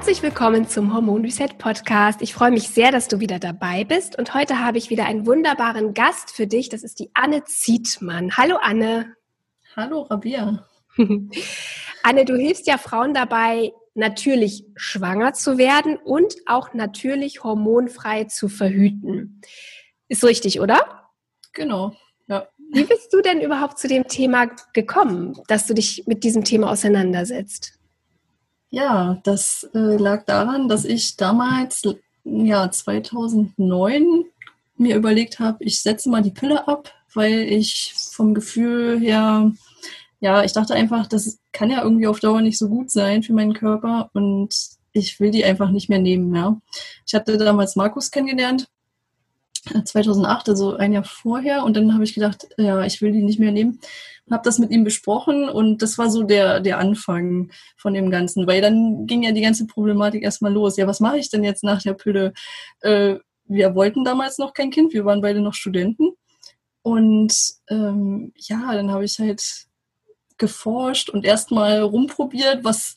Herzlich willkommen zum Hormon Reset Podcast. Ich freue mich sehr, dass du wieder dabei bist. Und heute habe ich wieder einen wunderbaren Gast für dich. Das ist die Anne Zietmann. Hallo Anne. Hallo Rabia. Anne, du hilfst ja Frauen dabei, natürlich schwanger zu werden und auch natürlich hormonfrei zu verhüten. Ist richtig, oder? Genau, ja. Wie bist du denn überhaupt zu dem Thema gekommen, dass du dich mit diesem Thema auseinandersetzt? Ja, das äh, lag daran, dass ich damals, ja, 2009 mir überlegt habe, ich setze mal die Pille ab, weil ich vom Gefühl her, ja, ich dachte einfach, das kann ja irgendwie auf Dauer nicht so gut sein für meinen Körper und ich will die einfach nicht mehr nehmen, ja. Ich hatte damals Markus kennengelernt 2008, also ein Jahr vorher. Und dann habe ich gedacht, ja, ich will die nicht mehr nehmen. Habe das mit ihm besprochen und das war so der, der Anfang von dem Ganzen, weil dann ging ja die ganze Problematik erstmal los. Ja, was mache ich denn jetzt nach der Pille? Äh, wir wollten damals noch kein Kind, wir waren beide noch Studenten. Und ähm, ja, dann habe ich halt geforscht und erstmal rumprobiert, was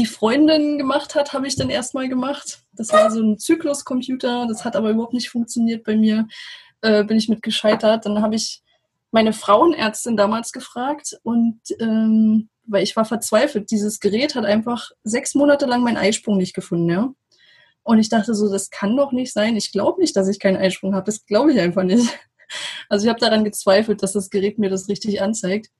die Freundin gemacht hat, habe ich dann erstmal gemacht. Das war so ein Zykluscomputer, das hat aber überhaupt nicht funktioniert bei mir. Äh, bin ich mit gescheitert. Dann habe ich meine Frauenärztin damals gefragt und ähm, weil ich war verzweifelt. Dieses Gerät hat einfach sechs Monate lang meinen Eisprung nicht gefunden, ja. Und ich dachte so, das kann doch nicht sein. Ich glaube nicht, dass ich keinen Eisprung habe. Das glaube ich einfach nicht. Also ich habe daran gezweifelt, dass das Gerät mir das richtig anzeigt.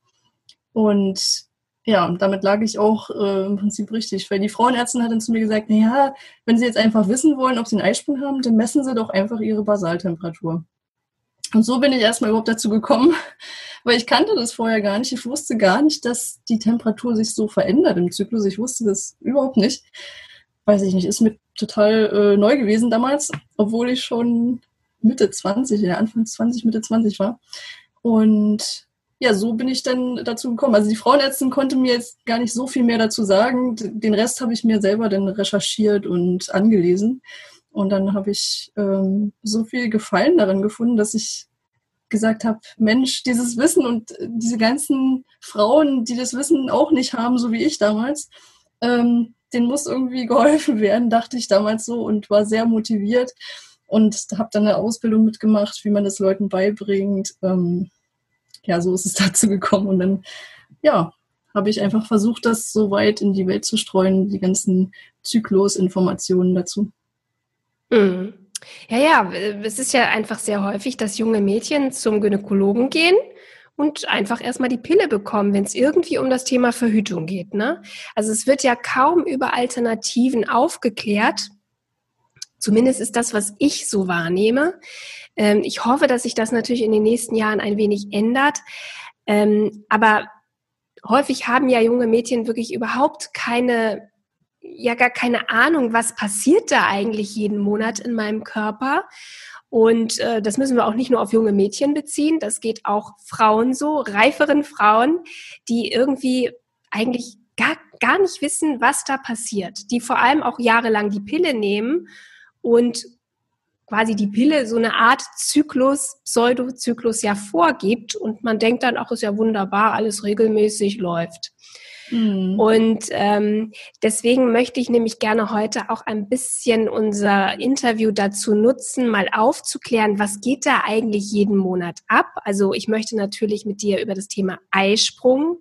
Und ja, und damit lag ich auch äh, im Prinzip richtig, weil die Frauenärztin hat dann zu mir gesagt, naja, wenn Sie jetzt einfach wissen wollen, ob Sie einen Eisprung haben, dann messen Sie doch einfach Ihre Basaltemperatur. Und so bin ich erstmal überhaupt dazu gekommen, weil ich kannte das vorher gar nicht. Ich wusste gar nicht, dass die Temperatur sich so verändert im Zyklus. Ich wusste das überhaupt nicht. Weiß ich nicht, ist mir total äh, neu gewesen damals, obwohl ich schon Mitte 20, ja, Anfang 20, Mitte 20 war. Und ja, so bin ich dann dazu gekommen. Also die Frauenärztin konnte mir jetzt gar nicht so viel mehr dazu sagen. Den Rest habe ich mir selber dann recherchiert und angelesen. Und dann habe ich ähm, so viel Gefallen darin gefunden, dass ich gesagt habe, Mensch, dieses Wissen und diese ganzen Frauen, die das Wissen auch nicht haben, so wie ich damals, ähm, denen muss irgendwie geholfen werden, dachte ich damals so und war sehr motiviert und habe dann eine Ausbildung mitgemacht, wie man das Leuten beibringt. Ähm, ja, so ist es dazu gekommen. Und dann, ja, habe ich einfach versucht, das so weit in die Welt zu streuen, die ganzen Zyklusinformationen dazu. Mhm. Ja, ja, es ist ja einfach sehr häufig, dass junge Mädchen zum Gynäkologen gehen und einfach erstmal die Pille bekommen, wenn es irgendwie um das Thema Verhütung geht. Ne? Also es wird ja kaum über Alternativen aufgeklärt. Zumindest ist das, was ich so wahrnehme. Ähm, ich hoffe, dass sich das natürlich in den nächsten Jahren ein wenig ändert. Ähm, aber häufig haben ja junge Mädchen wirklich überhaupt keine, ja gar keine Ahnung, was passiert da eigentlich jeden Monat in meinem Körper. Und äh, das müssen wir auch nicht nur auf junge Mädchen beziehen, das geht auch Frauen so, reiferen Frauen, die irgendwie eigentlich gar, gar nicht wissen, was da passiert, die vor allem auch jahrelang die Pille nehmen und quasi die Pille so eine Art Zyklus, Pseudozyklus ja vorgibt und man denkt dann, ach, ist ja wunderbar, alles regelmäßig läuft. Mhm. Und ähm, deswegen möchte ich nämlich gerne heute auch ein bisschen unser Interview dazu nutzen, mal aufzuklären, was geht da eigentlich jeden Monat ab. Also ich möchte natürlich mit dir über das Thema Eisprung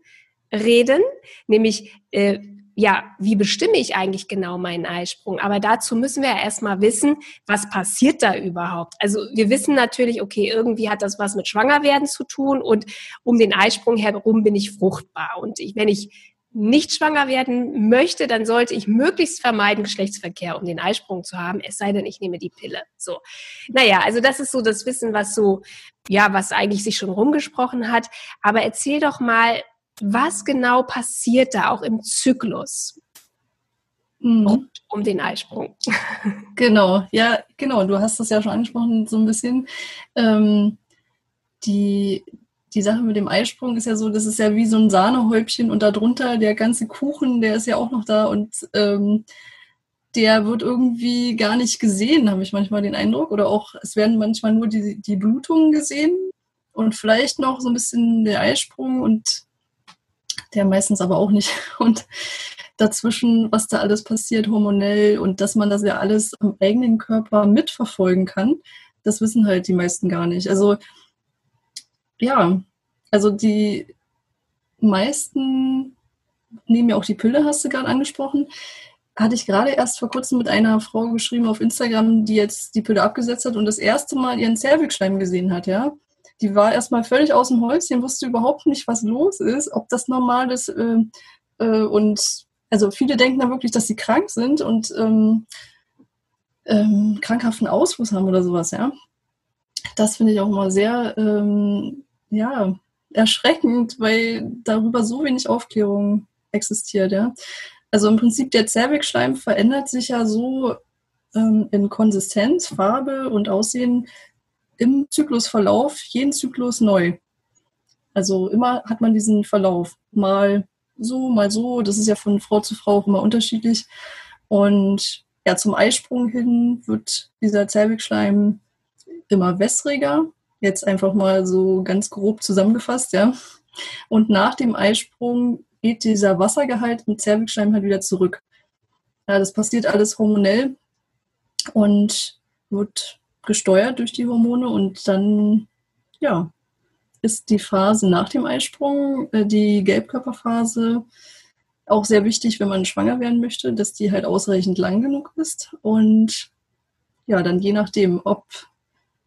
reden, nämlich äh, ja, wie bestimme ich eigentlich genau meinen Eisprung? Aber dazu müssen wir ja erstmal wissen, was passiert da überhaupt? Also wir wissen natürlich, okay, irgendwie hat das was mit Schwangerwerden zu tun und um den Eisprung herum bin ich fruchtbar. Und ich, wenn ich nicht schwanger werden möchte, dann sollte ich möglichst vermeiden, Geschlechtsverkehr, um den Eisprung zu haben, es sei denn, ich nehme die Pille. So. Naja, also das ist so das Wissen, was so, ja, was eigentlich sich schon rumgesprochen hat. Aber erzähl doch mal, was genau passiert da auch im Zyklus? Mhm. um den Eisprung. Genau, ja, genau. Du hast das ja schon angesprochen, so ein bisschen. Ähm, die, die Sache mit dem Eisprung ist ja so, das ist ja wie so ein Sahnehäubchen und darunter der ganze Kuchen, der ist ja auch noch da und ähm, der wird irgendwie gar nicht gesehen, habe ich manchmal den Eindruck. Oder auch, es werden manchmal nur die, die Blutungen gesehen und vielleicht noch so ein bisschen der Eisprung und der meistens aber auch nicht. Und dazwischen, was da alles passiert, hormonell und dass man das ja alles am eigenen Körper mitverfolgen kann, das wissen halt die meisten gar nicht. Also ja, also die meisten nehmen ja auch die Pille, hast du gerade angesprochen. Hatte ich gerade erst vor kurzem mit einer Frau geschrieben auf Instagram, die jetzt die Pille abgesetzt hat und das erste Mal ihren Zervixschleim gesehen hat, ja. Die war erstmal völlig aus dem Häuschen, wusste überhaupt nicht, was los ist, ob das normal ist. Äh, äh, und also viele denken dann wirklich, dass sie krank sind und ähm, ähm, krankhaften Ausfluss haben oder sowas, ja. Das finde ich auch immer sehr, ähm, ja, erschreckend, weil darüber so wenig Aufklärung existiert, ja. Also im Prinzip der Zervixschleim verändert sich ja so ähm, in Konsistenz, Farbe und Aussehen im Zyklusverlauf, jeden Zyklus neu. Also immer hat man diesen Verlauf. Mal so, mal so. Das ist ja von Frau zu Frau auch immer unterschiedlich. Und ja, zum Eisprung hin wird dieser Zervixschleim immer wässriger. Jetzt einfach mal so ganz grob zusammengefasst, ja. Und nach dem Eisprung geht dieser Wassergehalt im Zervixschleim halt wieder zurück. Ja, das passiert alles hormonell und wird gesteuert durch die Hormone und dann, ja, ist die Phase nach dem Eisprung, äh, die Gelbkörperphase, auch sehr wichtig, wenn man schwanger werden möchte, dass die halt ausreichend lang genug ist. Und ja, dann je nachdem, ob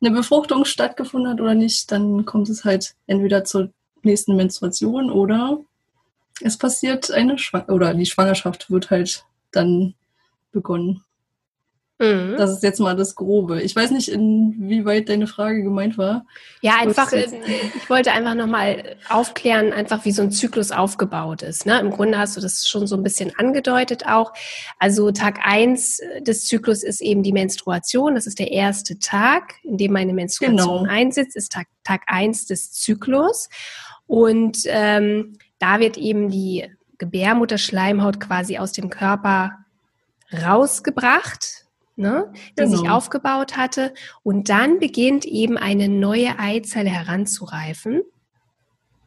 eine Befruchtung stattgefunden hat oder nicht, dann kommt es halt entweder zur nächsten Menstruation oder es passiert eine Schwang oder die Schwangerschaft wird halt dann begonnen. Mhm. Das ist jetzt mal das Grobe. Ich weiß nicht, inwieweit deine Frage gemeint war. Ja, einfach, äh, ich wollte einfach nochmal aufklären, einfach wie so ein Zyklus aufgebaut ist. Ne? Im Grunde hast du das schon so ein bisschen angedeutet auch. Also Tag eins des Zyklus ist eben die Menstruation. Das ist der erste Tag, in dem meine Menstruation genau. einsetzt, ist Tag, Tag eins des Zyklus. Und ähm, da wird eben die Gebärmutterschleimhaut quasi aus dem Körper rausgebracht ne, die genau. sich aufgebaut hatte. Und dann beginnt eben eine neue Eizelle heranzureifen.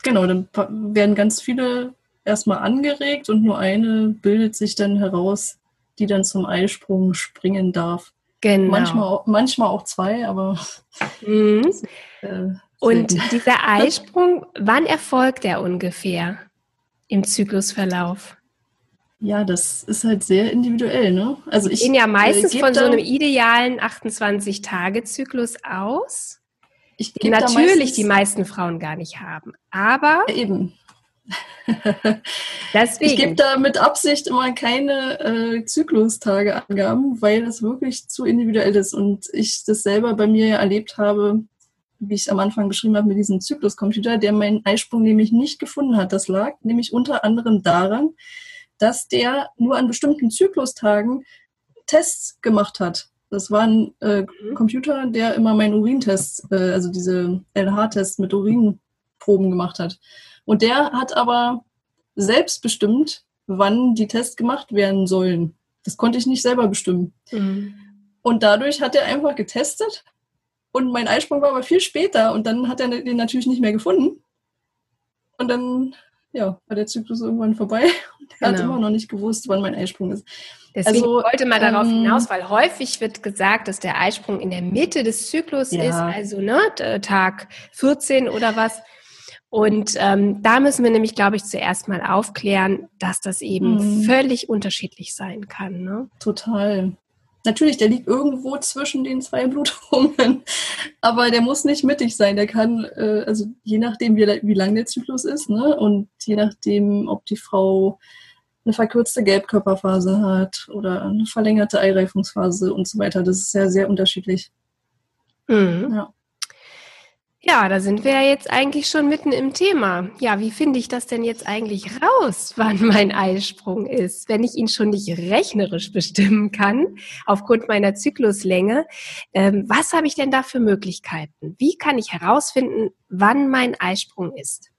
Genau, dann werden ganz viele erstmal angeregt und nur eine bildet sich dann heraus, die dann zum Eisprung springen darf. Genau. Manchmal auch, manchmal auch zwei, aber. Mhm. Äh, und dieser Eisprung, wann erfolgt der ungefähr im Zyklusverlauf? Ja, das ist halt sehr individuell, ne? Also ich gehen ja meistens äh, von so einem idealen 28-Tage-Zyklus aus. Ich den natürlich die meisten Frauen gar nicht haben. Aber ja, eben. Deswegen. Ich gebe da mit Absicht immer keine äh, Zyklustage-Angaben, weil das wirklich zu individuell ist und ich das selber bei mir erlebt habe, wie ich am Anfang beschrieben habe, mit diesem Zykluscomputer, der meinen Eisprung nämlich nicht gefunden hat. Das lag nämlich unter anderem daran, dass der nur an bestimmten Zyklustagen Tests gemacht hat. Das war ein äh, mhm. Computer, der immer meinen Urintest, äh, also diese LH-Tests mit Urinproben gemacht hat. Und der hat aber selbst bestimmt, wann die Tests gemacht werden sollen. Das konnte ich nicht selber bestimmen. Mhm. Und dadurch hat er einfach getestet und mein Eisprung war aber viel später und dann hat er den natürlich nicht mehr gefunden. Und dann ja, war der Zyklus irgendwann vorbei und er genau. hat immer noch nicht gewusst, wann mein Eisprung ist. Deswegen also, wollte man darauf ähm, hinaus, weil häufig wird gesagt, dass der Eisprung in der Mitte des Zyklus ja. ist, also ne, Tag 14 oder was. Und ähm, da müssen wir nämlich, glaube ich, zuerst mal aufklären, dass das eben mhm. völlig unterschiedlich sein kann. Ne? Total. Natürlich, der liegt irgendwo zwischen den zwei Blutungen, aber der muss nicht mittig sein. Der kann, äh, also je nachdem, wie, wie lang der Zyklus ist, ne, und je nachdem, ob die Frau eine verkürzte Gelbkörperphase hat oder eine verlängerte Eireifungsphase und so weiter. Das ist sehr, sehr unterschiedlich. Mhm. Ja. Ja, da sind wir ja jetzt eigentlich schon mitten im Thema. Ja, wie finde ich das denn jetzt eigentlich raus, wann mein Eisprung ist, wenn ich ihn schon nicht rechnerisch bestimmen kann, aufgrund meiner Zykluslänge? Ähm, was habe ich denn da für Möglichkeiten? Wie kann ich herausfinden, wann mein Eisprung ist?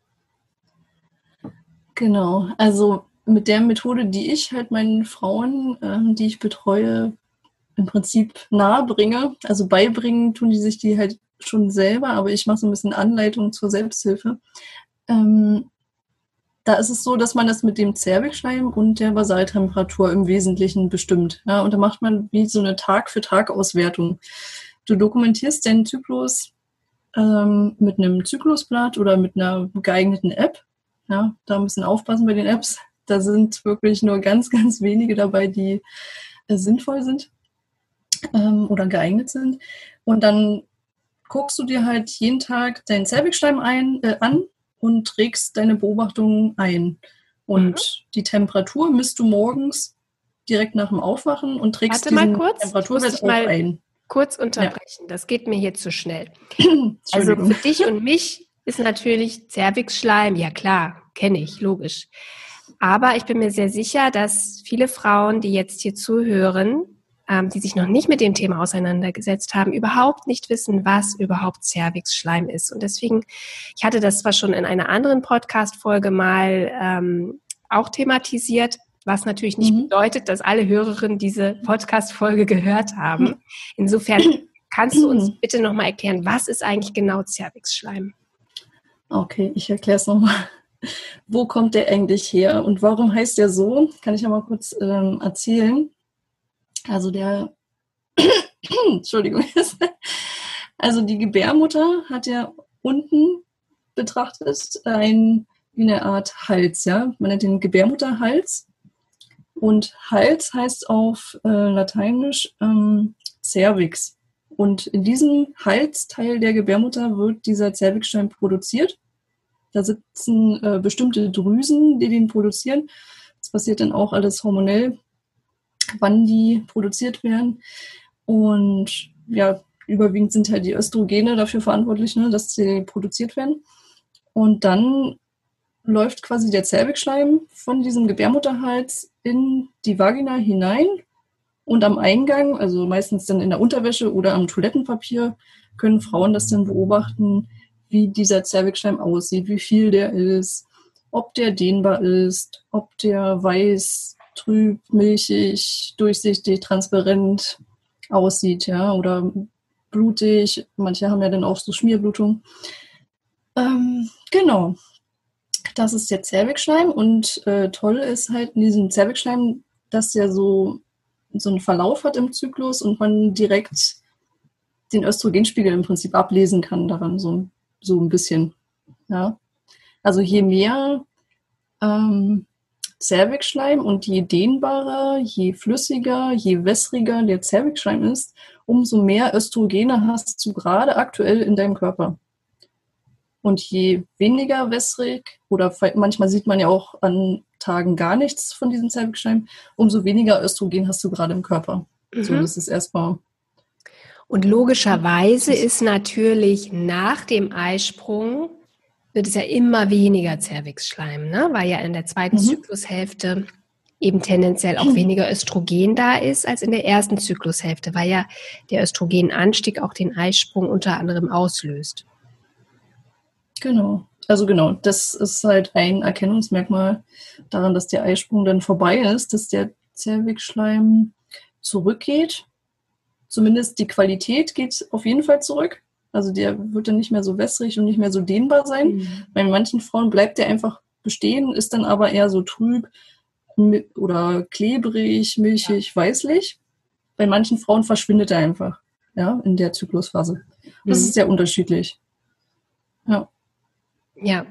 Genau, also mit der Methode, die ich halt meinen Frauen, ähm, die ich betreue, im Prinzip nahe bringe, also beibringen, tun die sich die halt schon selber, aber ich mache so ein bisschen Anleitung zur Selbsthilfe. Ähm, da ist es so, dass man das mit dem Zervixschleim und der Basaltemperatur im Wesentlichen bestimmt. Ja, und da macht man wie so eine Tag-für-Tag-Auswertung. Du dokumentierst deinen Zyklus ähm, mit einem Zyklusblatt oder mit einer geeigneten App. Ja, da bisschen aufpassen bei den Apps. Da sind wirklich nur ganz, ganz wenige dabei, die äh, sinnvoll sind ähm, oder geeignet sind. Und dann guckst du dir halt jeden Tag deinen Zervixschleim ein, äh, an und trägst deine Beobachtungen ein. Und mhm. die Temperatur misst du morgens direkt nach dem Aufwachen und trägst Warte diesen mal kurz, Temperaturwert auch ein. Kurz unterbrechen, ja. das geht mir hier zu schnell. also für dich und mich ist natürlich Zervixschleim, ja klar, kenne ich, logisch. Aber ich bin mir sehr sicher, dass viele Frauen, die jetzt hier zuhören, ähm, die sich noch nicht mit dem Thema auseinandergesetzt haben, überhaupt nicht wissen, was überhaupt Cervix-Schleim ist. Und deswegen, ich hatte das zwar schon in einer anderen Podcast-Folge mal ähm, auch thematisiert, was natürlich nicht mhm. bedeutet, dass alle Hörerinnen diese Podcast-Folge gehört haben. Mhm. Insofern kannst du uns bitte nochmal erklären, was ist eigentlich genau Cervix-Schleim? Okay, ich erkläre es nochmal. Wo kommt der eigentlich her und warum heißt der so? Kann ich ja mal kurz ähm, erzählen. Also der, Entschuldigung, also die Gebärmutter hat ja unten betrachtet ein, wie eine Art Hals, ja. Man nennt den Gebärmutterhals. Und Hals heißt auf äh, Lateinisch ähm, Cervix. Und in diesem Halsteil der Gebärmutter wird dieser Cervixstein produziert. Da sitzen äh, bestimmte Drüsen, die den produzieren. Das passiert dann auch alles hormonell wann die produziert werden. Und ja, überwiegend sind halt die Östrogene dafür verantwortlich, ne, dass sie produziert werden. Und dann läuft quasi der Zervixschleim von diesem Gebärmutterhals in die Vagina hinein. Und am Eingang, also meistens dann in der Unterwäsche oder am Toilettenpapier, können Frauen das dann beobachten, wie dieser Zervixschleim aussieht, wie viel der ist, ob der dehnbar ist, ob der weiß trüb, milchig, durchsichtig, transparent aussieht, ja, oder blutig. Manche haben ja dann auch so Schmierblutung. Ähm, genau. Das ist der Zervixschleim und äh, toll ist halt in diesem Zervixschleim, dass der so, so einen Verlauf hat im Zyklus und man direkt den Östrogenspiegel im Prinzip ablesen kann daran, so, so ein bisschen. Ja. Also je mehr ähm, Zervixschleim und je dehnbarer, je flüssiger, je wässriger der Zervixschleim ist, umso mehr Östrogene hast du gerade aktuell in deinem Körper. Und je weniger wässrig, oder manchmal sieht man ja auch an Tagen gar nichts von diesem Zervixschleim, umso weniger Östrogen hast du gerade im Körper. Mhm. So, das ist erstmal. Und logischerweise ist natürlich nach dem Eisprung wird es ja immer weniger Zervixschleim, ne? weil ja in der zweiten mhm. Zyklushälfte eben tendenziell auch weniger Östrogen da ist als in der ersten Zyklushälfte, weil ja der Östrogenanstieg auch den Eisprung unter anderem auslöst. Genau. Also genau, das ist halt ein Erkennungsmerkmal daran, dass der Eisprung dann vorbei ist, dass der Zervixschleim zurückgeht. Zumindest die Qualität geht auf jeden Fall zurück. Also der wird dann nicht mehr so wässrig und nicht mehr so dehnbar sein. Mhm. Bei manchen Frauen bleibt der einfach bestehen, ist dann aber eher so trüb oder klebrig, milchig, ja. weißlich. Bei manchen Frauen verschwindet er einfach, ja, in der Zyklusphase. Das mhm. ist sehr unterschiedlich. Ja. Ja.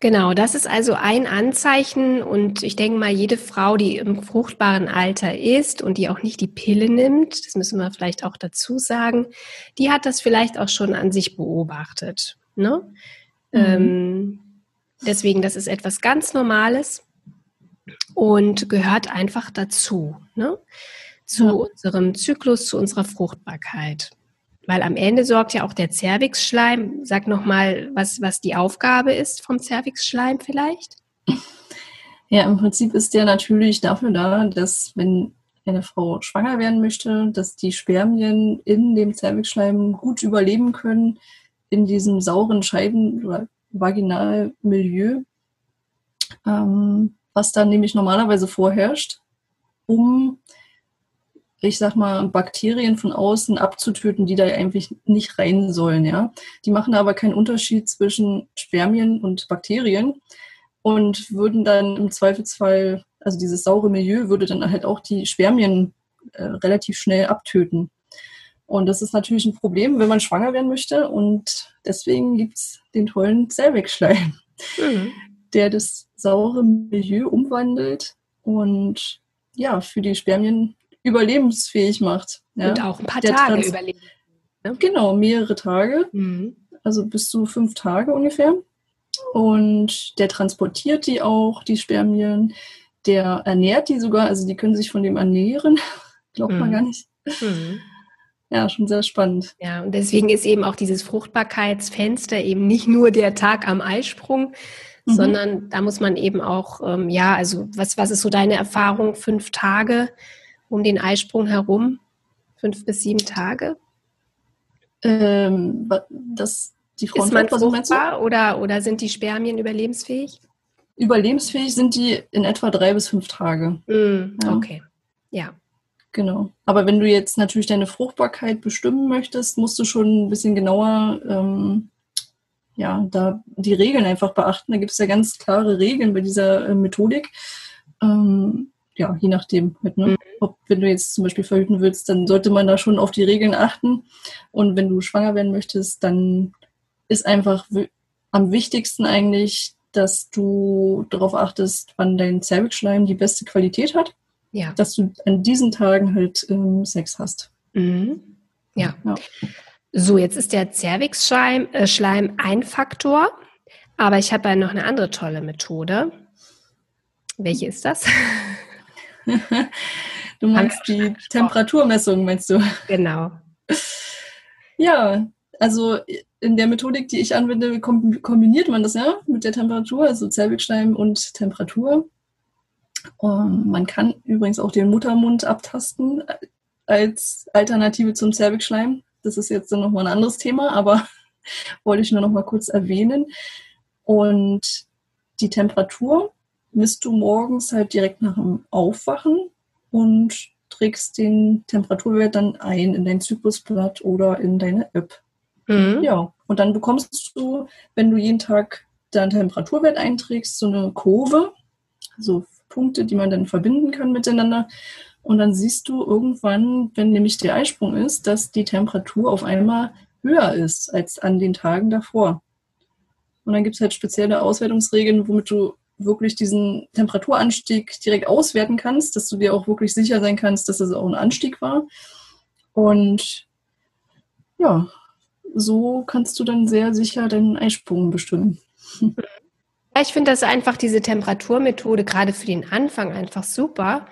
Genau, das ist also ein Anzeichen und ich denke mal, jede Frau, die im fruchtbaren Alter ist und die auch nicht die Pille nimmt, das müssen wir vielleicht auch dazu sagen, die hat das vielleicht auch schon an sich beobachtet. Ne? Mhm. Ähm, deswegen, das ist etwas ganz Normales und gehört einfach dazu, ne? zu ja. unserem Zyklus, zu unserer Fruchtbarkeit. Weil am Ende sorgt ja auch der Zervixschleim. Sag nochmal, was, was die Aufgabe ist vom Zervixschleim vielleicht. Ja, im Prinzip ist der natürlich dafür da, dass wenn eine Frau schwanger werden möchte, dass die Spermien in dem Zervixschleim gut überleben können, in diesem sauren Scheiden- oder Vaginalmilieu, ähm, was dann nämlich normalerweise vorherrscht, um, ich sag mal, Bakterien von außen abzutöten, die da eigentlich nicht rein sollen, ja. Die machen aber keinen Unterschied zwischen Spermien und Bakterien und würden dann im Zweifelsfall, also dieses saure Milieu würde dann halt auch die Spermien äh, relativ schnell abtöten. Und das ist natürlich ein Problem, wenn man schwanger werden möchte. Und deswegen gibt es den tollen Zellwegschleim, mhm. der das saure Milieu umwandelt und ja, für die Spermien überlebensfähig macht. Ja. Und auch ein paar der Tage Trans überleben. Ne? Genau, mehrere Tage. Mhm. Also bis zu fünf Tage ungefähr. Und der transportiert die auch, die Spermien. Der ernährt die sogar, also die können sich von dem ernähren. Glaubt mhm. man gar nicht. Mhm. Ja, schon sehr spannend. Ja, und deswegen ist eben auch dieses Fruchtbarkeitsfenster eben nicht nur der Tag am Eisprung, mhm. sondern da muss man eben auch, ähm, ja, also was, was ist so deine Erfahrung? Fünf Tage um den Eisprung herum? Fünf bis sieben Tage? Ähm, das, die Frau ist man fruchtbar oder, oder sind die Spermien überlebensfähig? Überlebensfähig sind die in etwa drei bis fünf Tage. Mm, ja. Okay, ja. Genau. Aber wenn du jetzt natürlich deine Fruchtbarkeit bestimmen möchtest, musst du schon ein bisschen genauer ähm, ja, da die Regeln einfach beachten. Da gibt es ja ganz klare Regeln bei dieser äh, Methodik. Ähm, ja, je nachdem, halt, ne? Mhm. ob wenn du jetzt zum Beispiel verhüten willst, dann sollte man da schon auf die Regeln achten. Und wenn du schwanger werden möchtest, dann ist einfach am wichtigsten eigentlich, dass du darauf achtest, wann dein Zervixschleim die beste Qualität hat ja. dass du an diesen Tagen halt ähm, Sex hast. Mhm. Ja. ja. So, jetzt ist der Zervixschleim äh, Schleim ein Faktor, aber ich habe ja noch eine andere tolle Methode. Welche ist das? du meinst die Temperaturmessung, meinst du? Genau. Ja, also in der Methodik, die ich anwende, kombiniert man das ja mit der Temperatur, also Zervixschleim und Temperatur. Um, man kann übrigens auch den Muttermund abtasten als Alternative zum Zervixschleim. Das ist jetzt dann nochmal ein anderes Thema, aber wollte ich nur noch mal kurz erwähnen. Und die Temperatur misst du morgens halt direkt nach dem Aufwachen und trägst den Temperaturwert dann ein in dein Zyklusblatt oder in deine App. Mhm. Ja, und dann bekommst du, wenn du jeden Tag deinen Temperaturwert einträgst, so eine Kurve, so Punkte, die man dann verbinden kann miteinander. Und dann siehst du irgendwann, wenn nämlich der Eisprung ist, dass die Temperatur auf einmal höher ist als an den Tagen davor. Und dann gibt es halt spezielle Auswertungsregeln, womit du wirklich diesen Temperaturanstieg direkt auswerten kannst, dass du dir auch wirklich sicher sein kannst, dass es auch ein Anstieg war. Und ja, so kannst du dann sehr sicher deinen Eisprung bestimmen. Ich finde das einfach, diese Temperaturmethode, gerade für den Anfang, einfach super,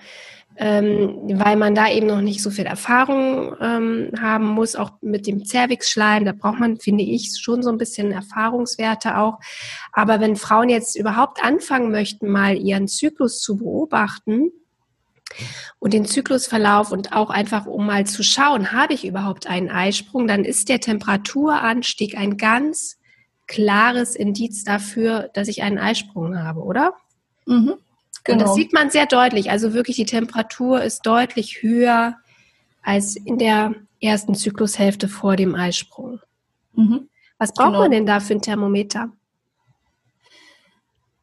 ähm, weil man da eben noch nicht so viel Erfahrung ähm, haben muss, auch mit dem Zervixschleim. Da braucht man, finde ich, schon so ein bisschen Erfahrungswerte auch. Aber wenn Frauen jetzt überhaupt anfangen möchten, mal ihren Zyklus zu beobachten, und den Zyklusverlauf und auch einfach, um mal zu schauen, habe ich überhaupt einen Eisprung, dann ist der Temperaturanstieg ein ganz klares Indiz dafür, dass ich einen Eisprung habe, oder? Mhm, genau. Und das genau. sieht man sehr deutlich. Also wirklich, die Temperatur ist deutlich höher als in der ersten Zyklushälfte vor dem Eisprung. Mhm. Was braucht genau. man denn da für ein Thermometer?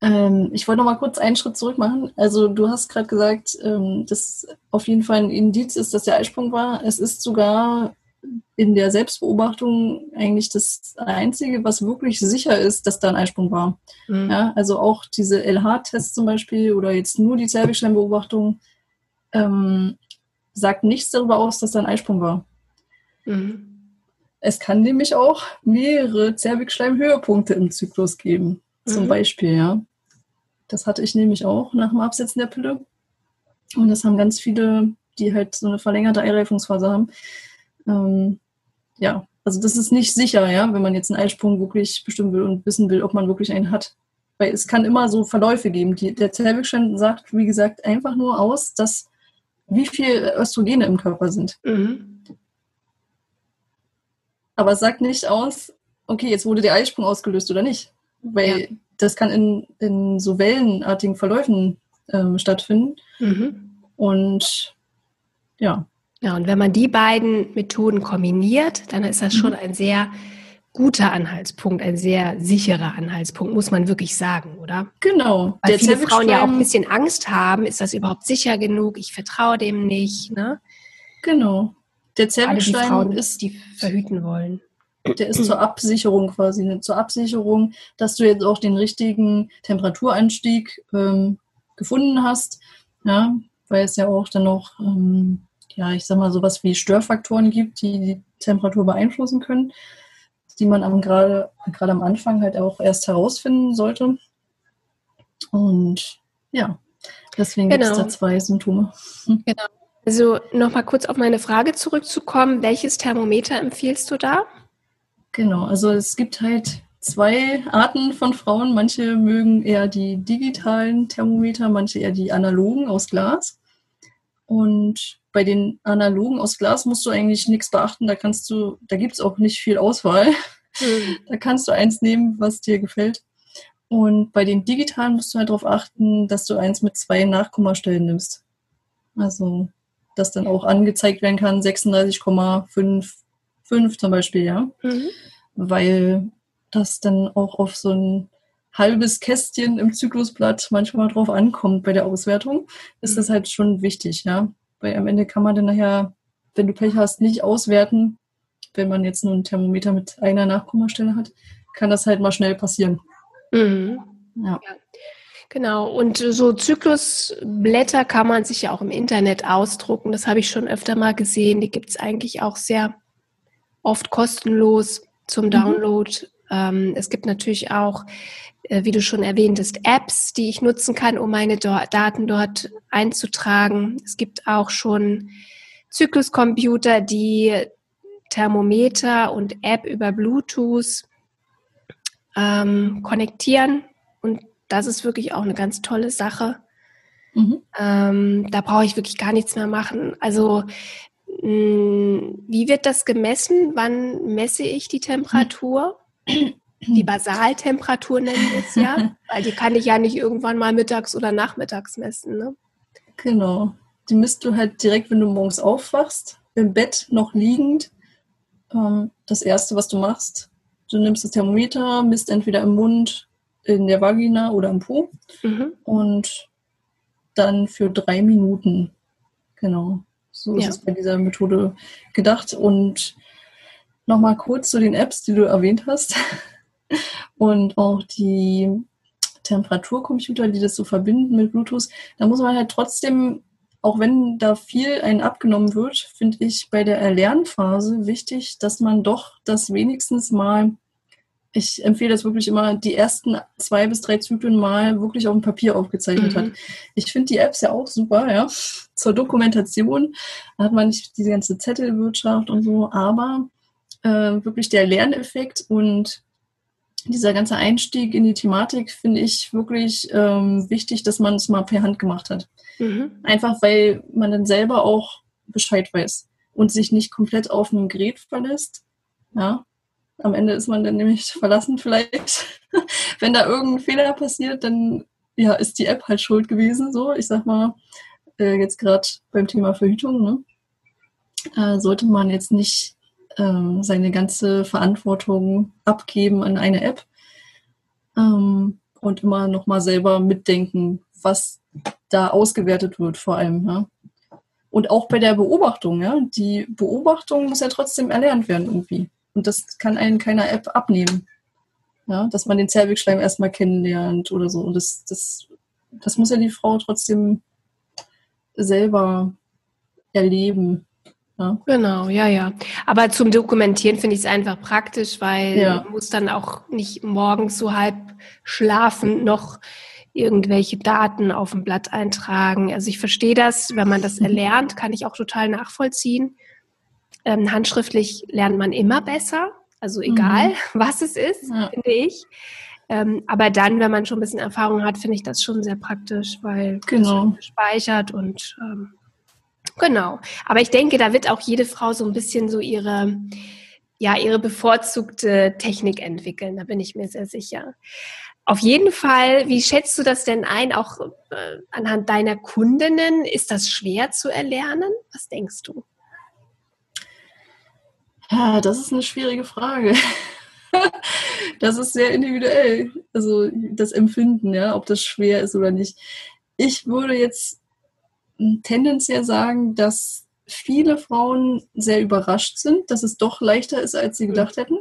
Ähm, ich wollte noch mal kurz einen Schritt zurück machen. Also du hast gerade gesagt, ähm, dass auf jeden Fall ein Indiz ist, dass der Eisprung war. Es ist sogar in der Selbstbeobachtung eigentlich das Einzige, was wirklich sicher ist, dass da ein Eisprung war. Mhm. Ja, also auch diese LH-Tests zum Beispiel oder jetzt nur die Zervixschleimbeobachtung ähm, sagt nichts darüber aus, dass da ein Eisprung war. Mhm. Es kann nämlich auch mehrere Zervixschleimhöhepunkte im Zyklus geben. Zum mhm. Beispiel, ja. Das hatte ich nämlich auch nach dem Absetzen der Pille. Und das haben ganz viele, die halt so eine verlängerte Eireifungsphase haben, ähm, ja, Also das ist nicht sicher, ja, wenn man jetzt einen Eisprung wirklich bestimmen will und wissen will, ob man wirklich einen hat. Weil es kann immer so Verläufe geben. Die, der Zellwegschein sagt, wie gesagt, einfach nur aus, dass wie viel Östrogene im Körper sind. Mhm. Aber es sagt nicht aus, okay, jetzt wurde der Eisprung ausgelöst oder nicht. Weil ja. das kann in, in so wellenartigen Verläufen ähm, stattfinden. Mhm. Und ja. Ja, und wenn man die beiden Methoden kombiniert, dann ist das schon mhm. ein sehr guter Anhaltspunkt, ein sehr sicherer Anhaltspunkt, muss man wirklich sagen, oder? Genau. Weil Der viele Frauen ja auch ein bisschen Angst haben, ist das überhaupt sicher genug? Ich vertraue dem nicht, ne? Genau. Der Zervixschleim Frauen, ist, die verhüten wollen. Der ist zur Absicherung quasi, ne? zur Absicherung, dass du jetzt auch den richtigen Temperaturanstieg ähm, gefunden hast, ja, weil es ja auch dann noch, ähm, ja, ich sag mal, sowas wie Störfaktoren gibt, die die Temperatur beeinflussen können, die man gerade gerade am Anfang halt auch erst herausfinden sollte. Und ja, deswegen genau. gibt es da zwei Symptome. Hm. Genau. Also nochmal kurz auf meine Frage zurückzukommen. Welches Thermometer empfiehlst du da? Genau, also es gibt halt zwei Arten von Frauen. Manche mögen eher die digitalen Thermometer, manche eher die analogen aus Glas. Und bei den analogen aus Glas musst du eigentlich nichts beachten. Da kannst du, da gibt es auch nicht viel Auswahl. Mhm. Da kannst du eins nehmen, was dir gefällt. Und bei den digitalen musst du halt darauf achten, dass du eins mit zwei Nachkommastellen nimmst. Also, dass dann auch angezeigt werden kann, 36,55 zum Beispiel, ja. Mhm. Weil das dann auch auf so ein halbes Kästchen im Zyklusblatt manchmal drauf ankommt bei der Auswertung, ist das mhm. halt schon wichtig, ja. Weil am Ende kann man dann nachher, wenn du Pech hast, nicht auswerten. Wenn man jetzt nur ein Thermometer mit einer Nachkommastelle hat, kann das halt mal schnell passieren. Mhm. Ja. ja. Genau, und so Zyklusblätter kann man sich ja auch im Internet ausdrucken. Das habe ich schon öfter mal gesehen. Die gibt es eigentlich auch sehr oft kostenlos zum mhm. Download. Mhm. Ähm, es gibt natürlich auch, äh, wie du schon erwähnt hast, Apps, die ich nutzen kann, um meine Daten dort einzutragen. Es gibt auch schon Zykluscomputer, die Thermometer und App über Bluetooth ähm, konnektieren. Und das ist wirklich auch eine ganz tolle Sache. Mhm. Ähm, da brauche ich wirklich gar nichts mehr machen. Also mh, mm, wie wird das gemessen? Wann messe ich die Temperatur? Die Basaltemperatur nennen wir es ja, weil die kann ich ja nicht irgendwann mal mittags oder nachmittags messen. Ne? Genau. Die misst du halt direkt, wenn du morgens aufwachst, im Bett noch liegend. Ähm, das erste, was du machst, du nimmst das Thermometer, misst entweder im Mund, in der Vagina oder im Po mhm. und dann für drei Minuten. Genau. So ist ja. es bei dieser Methode gedacht. Und nochmal kurz zu den Apps, die du erwähnt hast. Und auch die Temperaturcomputer, die das so verbinden mit Bluetooth. Da muss man halt trotzdem, auch wenn da viel einen abgenommen wird, finde ich bei der Erlernphase wichtig, dass man doch das wenigstens mal ich empfehle das wirklich immer, die ersten zwei bis drei Zyklen mal wirklich auf dem Papier aufgezeichnet mhm. hat. Ich finde die Apps ja auch super, ja. Zur Dokumentation da hat man nicht diese ganze Zettelwirtschaft und so, aber äh, wirklich der Lerneffekt und dieser ganze Einstieg in die Thematik finde ich wirklich ähm, wichtig, dass man es mal per Hand gemacht hat. Mhm. Einfach weil man dann selber auch Bescheid weiß und sich nicht komplett auf ein Gerät verlässt. Ja, am Ende ist man dann nämlich verlassen vielleicht. Wenn da irgendein Fehler passiert, dann ja, ist die App halt schuld gewesen. So, ich sag mal, äh, jetzt gerade beim Thema Verhütung, ne? äh, sollte man jetzt nicht äh, seine ganze Verantwortung abgeben an eine App ähm, und immer noch mal selber mitdenken, was da ausgewertet wird, vor allem. Ja? Und auch bei der Beobachtung, ja, die Beobachtung muss ja trotzdem erlernt werden irgendwie. Und das kann einen keiner App abnehmen. Ja, dass man den Zervixschleim erstmal kennenlernt oder so. Und das, das, das muss ja die Frau trotzdem selber erleben. Ja. Genau, ja, ja. Aber zum Dokumentieren finde ich es einfach praktisch, weil ja. man muss dann auch nicht morgens so halb schlafen noch irgendwelche Daten auf dem Blatt eintragen. Also ich verstehe das, wenn man das erlernt, kann ich auch total nachvollziehen. Ähm, handschriftlich lernt man immer besser, also egal, mhm. was es ist, ja. finde ich. Ähm, aber dann, wenn man schon ein bisschen Erfahrung hat, finde ich das schon sehr praktisch, weil genau. es gespeichert und ähm, genau. Aber ich denke, da wird auch jede Frau so ein bisschen so ihre, ja, ihre bevorzugte Technik entwickeln. Da bin ich mir sehr sicher. Auf jeden Fall, wie schätzt du das denn ein, auch äh, anhand deiner Kundinnen? Ist das schwer zu erlernen? Was denkst du? Ja, das ist eine schwierige Frage. das ist sehr individuell. Also das Empfinden, ja, ob das schwer ist oder nicht. Ich würde jetzt tendenziell sagen, dass viele Frauen sehr überrascht sind, dass es doch leichter ist, als sie gedacht hätten.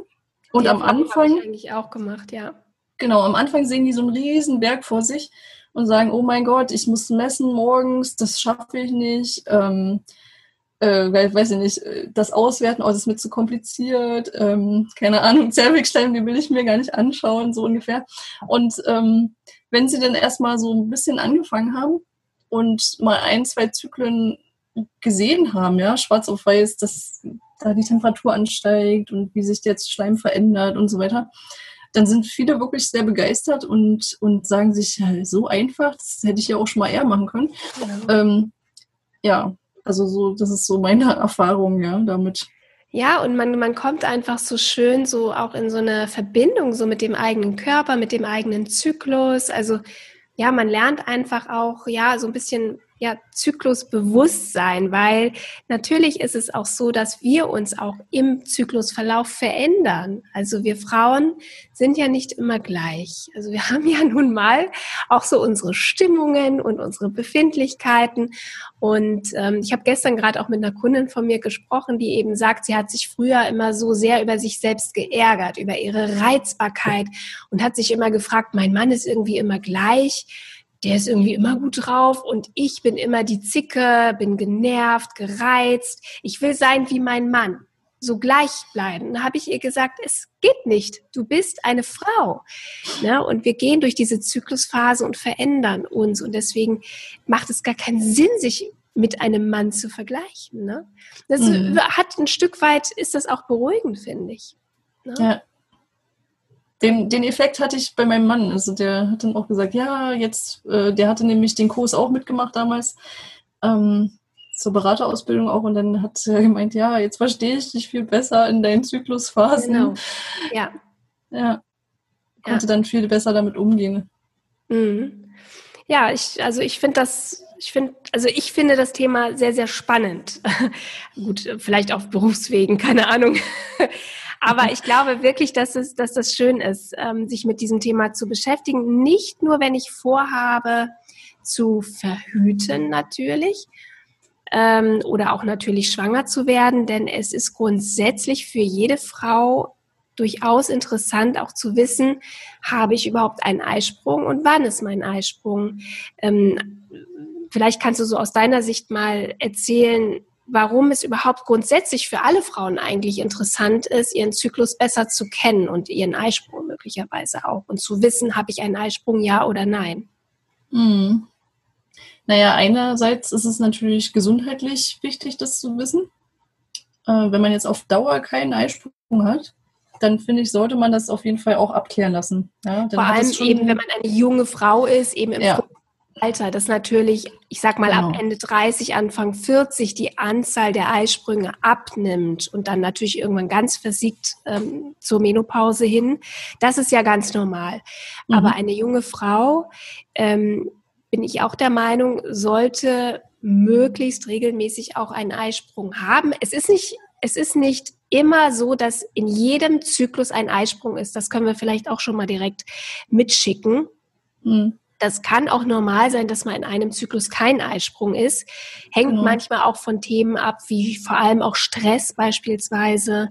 Und Die am Anfang. Ich eigentlich auch gemacht, ja. Genau, am Anfang sehen die so einen riesen Berg vor sich und sagen, oh mein Gott, ich muss messen morgens, das schaffe ich nicht. Ähm, äh, weiß ich nicht, äh, das Auswerten, oh, das ist mir zu kompliziert, ähm, keine Ahnung, Zervixstein, die will ich mir gar nicht anschauen, so ungefähr. Und ähm, wenn sie dann erstmal so ein bisschen angefangen haben und mal ein, zwei Zyklen gesehen haben, ja, schwarz auf weiß, dass da die Temperatur ansteigt und wie sich jetzt Schleim verändert und so weiter, dann sind viele wirklich sehr begeistert und, und sagen sich, ja, so einfach, das hätte ich ja auch schon mal eher machen können. Ja, ähm, ja also so, das ist so meine Erfahrung, ja, damit. Ja, und man, man kommt einfach so schön so auch in so eine Verbindung so mit dem eigenen Körper, mit dem eigenen Zyklus. Also ja, man lernt einfach auch, ja, so ein bisschen ja, Zyklusbewusstsein, weil natürlich ist es auch so, dass wir uns auch im Zyklusverlauf verändern. Also wir Frauen sind ja nicht immer gleich. Also wir haben ja nun mal auch so unsere Stimmungen und unsere Befindlichkeiten. Und ähm, ich habe gestern gerade auch mit einer Kundin von mir gesprochen, die eben sagt, sie hat sich früher immer so sehr über sich selbst geärgert, über ihre Reizbarkeit und hat sich immer gefragt, mein Mann ist irgendwie immer gleich der ist irgendwie immer gut drauf und ich bin immer die Zicke, bin genervt, gereizt. Ich will sein wie mein Mann, so gleich bleiben. Da habe ich ihr gesagt, es geht nicht. Du bist eine Frau. Ne? Und wir gehen durch diese Zyklusphase und verändern uns. Und deswegen macht es gar keinen Sinn, sich mit einem Mann zu vergleichen. Ne? Das mhm. hat ein Stück weit, ist das auch beruhigend, finde ich. Ne? Ja den, den Effekt hatte ich bei meinem Mann. Also der hat dann auch gesagt, ja, jetzt, äh, der hatte nämlich den Kurs auch mitgemacht damals, ähm, zur Beraterausbildung auch. Und dann hat er gemeint, ja, jetzt verstehe ich dich viel besser in deinen Zyklusphasen. Genau. Ja. Ja. Konnte ja. dann viel besser damit umgehen. Mhm. Ja, ich, also ich finde das, ich finde, also ich finde das Thema sehr, sehr spannend. Gut, vielleicht auf Berufswegen, keine Ahnung. Aber ich glaube wirklich, dass, es, dass das schön ist, ähm, sich mit diesem Thema zu beschäftigen. Nicht nur, wenn ich vorhabe, zu verhüten natürlich ähm, oder auch natürlich schwanger zu werden, denn es ist grundsätzlich für jede Frau durchaus interessant auch zu wissen, habe ich überhaupt einen Eisprung und wann ist mein Eisprung? Ähm, vielleicht kannst du so aus deiner Sicht mal erzählen, warum es überhaupt grundsätzlich für alle Frauen eigentlich interessant ist, ihren Zyklus besser zu kennen und ihren Eisprung möglicherweise auch und zu wissen, habe ich einen Eisprung, ja oder nein. Mhm. Naja, einerseits ist es natürlich gesundheitlich wichtig, das zu wissen. Äh, wenn man jetzt auf Dauer keinen Eisprung hat, dann finde ich, sollte man das auf jeden Fall auch abklären lassen. Ja, Vor allem eben, wenn man eine junge Frau ist, eben im ja. Alter, dass natürlich, ich sag mal, genau. ab Ende 30, Anfang 40 die Anzahl der Eisprünge abnimmt und dann natürlich irgendwann ganz versiegt ähm, zur Menopause hin. Das ist ja ganz normal. Mhm. Aber eine junge Frau, ähm, bin ich auch der Meinung, sollte möglichst regelmäßig auch einen Eisprung haben. Es ist nicht, es ist nicht immer so, dass in jedem Zyklus ein Eisprung ist. Das können wir vielleicht auch schon mal direkt mitschicken. Mhm. Das kann auch normal sein, dass man in einem Zyklus kein Eisprung ist. Hängt genau. manchmal auch von Themen ab, wie vor allem auch Stress beispielsweise.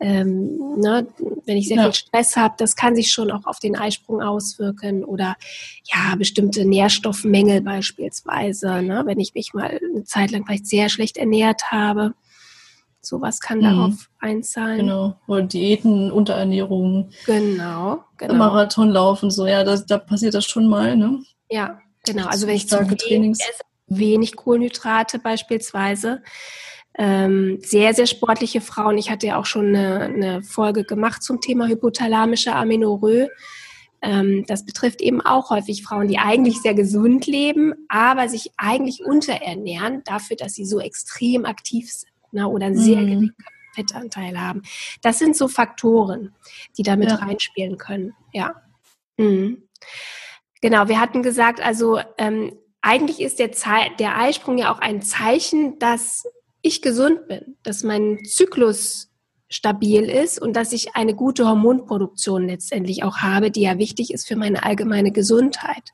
Ähm, ne, wenn ich sehr ja. viel Stress habe, das kann sich schon auch auf den Eisprung auswirken oder ja, bestimmte Nährstoffmängel beispielsweise. Ne, wenn ich mich mal eine Zeit lang vielleicht sehr schlecht ernährt habe. Sowas kann mhm. darauf einzahlen. Genau. Oder Diäten, Unterernährung. Genau. genau. Marathonlauf und so. Ja, da, da passiert das schon mal, ne? Ja, genau. Also wenn ich zu wenig wenig Kohlenhydrate beispielsweise. Ähm, sehr, sehr sportliche Frauen. Ich hatte ja auch schon eine, eine Folge gemacht zum Thema hypothalamische Amenorrhoe. Ähm, das betrifft eben auch häufig Frauen, die eigentlich sehr gesund leben, aber sich eigentlich unterernähren dafür, dass sie so extrem aktiv sind ne, oder einen sehr mhm. geringen Fettanteil haben. Das sind so Faktoren, die damit ja. reinspielen können. Ja. Mhm. Genau, wir hatten gesagt, also ähm, eigentlich ist der, Ze der Eisprung ja auch ein Zeichen, dass ich gesund bin, dass mein Zyklus stabil ist und dass ich eine gute Hormonproduktion letztendlich auch habe, die ja wichtig ist für meine allgemeine Gesundheit.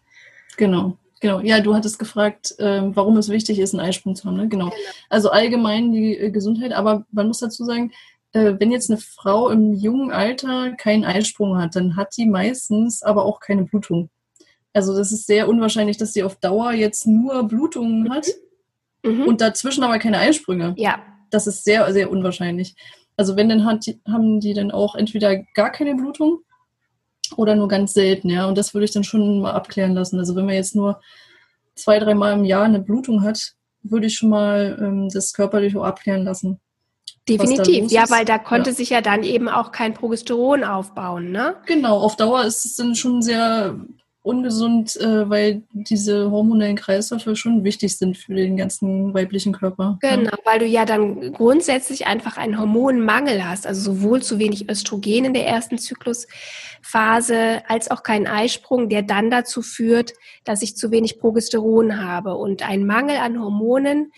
Genau. Genau, ja, du hattest gefragt, äh, warum es wichtig ist, einen Eisprung zu haben. Ne? Genau. genau. Also allgemein die äh, Gesundheit, aber man muss dazu sagen, äh, wenn jetzt eine Frau im jungen Alter keinen Eisprung hat, dann hat die meistens aber auch keine Blutung. Also das ist sehr unwahrscheinlich, dass sie auf Dauer jetzt nur Blutungen mhm. hat mhm. und dazwischen aber keine Eisprünge. Ja. Das ist sehr, sehr unwahrscheinlich. Also wenn, dann hat, haben die dann auch entweder gar keine Blutung oder nur ganz selten, ja. Und das würde ich dann schon mal abklären lassen. Also wenn man jetzt nur zwei, dreimal im Jahr eine Blutung hat, würde ich schon mal ähm, das körperlich auch abklären lassen. Definitiv, ja, weil da konnte ja. sich ja dann eben auch kein Progesteron aufbauen, ne? Genau, auf Dauer ist es dann schon sehr ungesund, äh, weil diese hormonellen Kreisläufe schon wichtig sind für den ganzen weiblichen Körper. Genau, ja. weil du ja dann grundsätzlich einfach einen Hormonmangel hast, also sowohl zu wenig Östrogen in der ersten Zyklusphase als auch keinen Eisprung, der dann dazu führt, dass ich zu wenig Progesteron habe. Und ein Mangel an Hormonen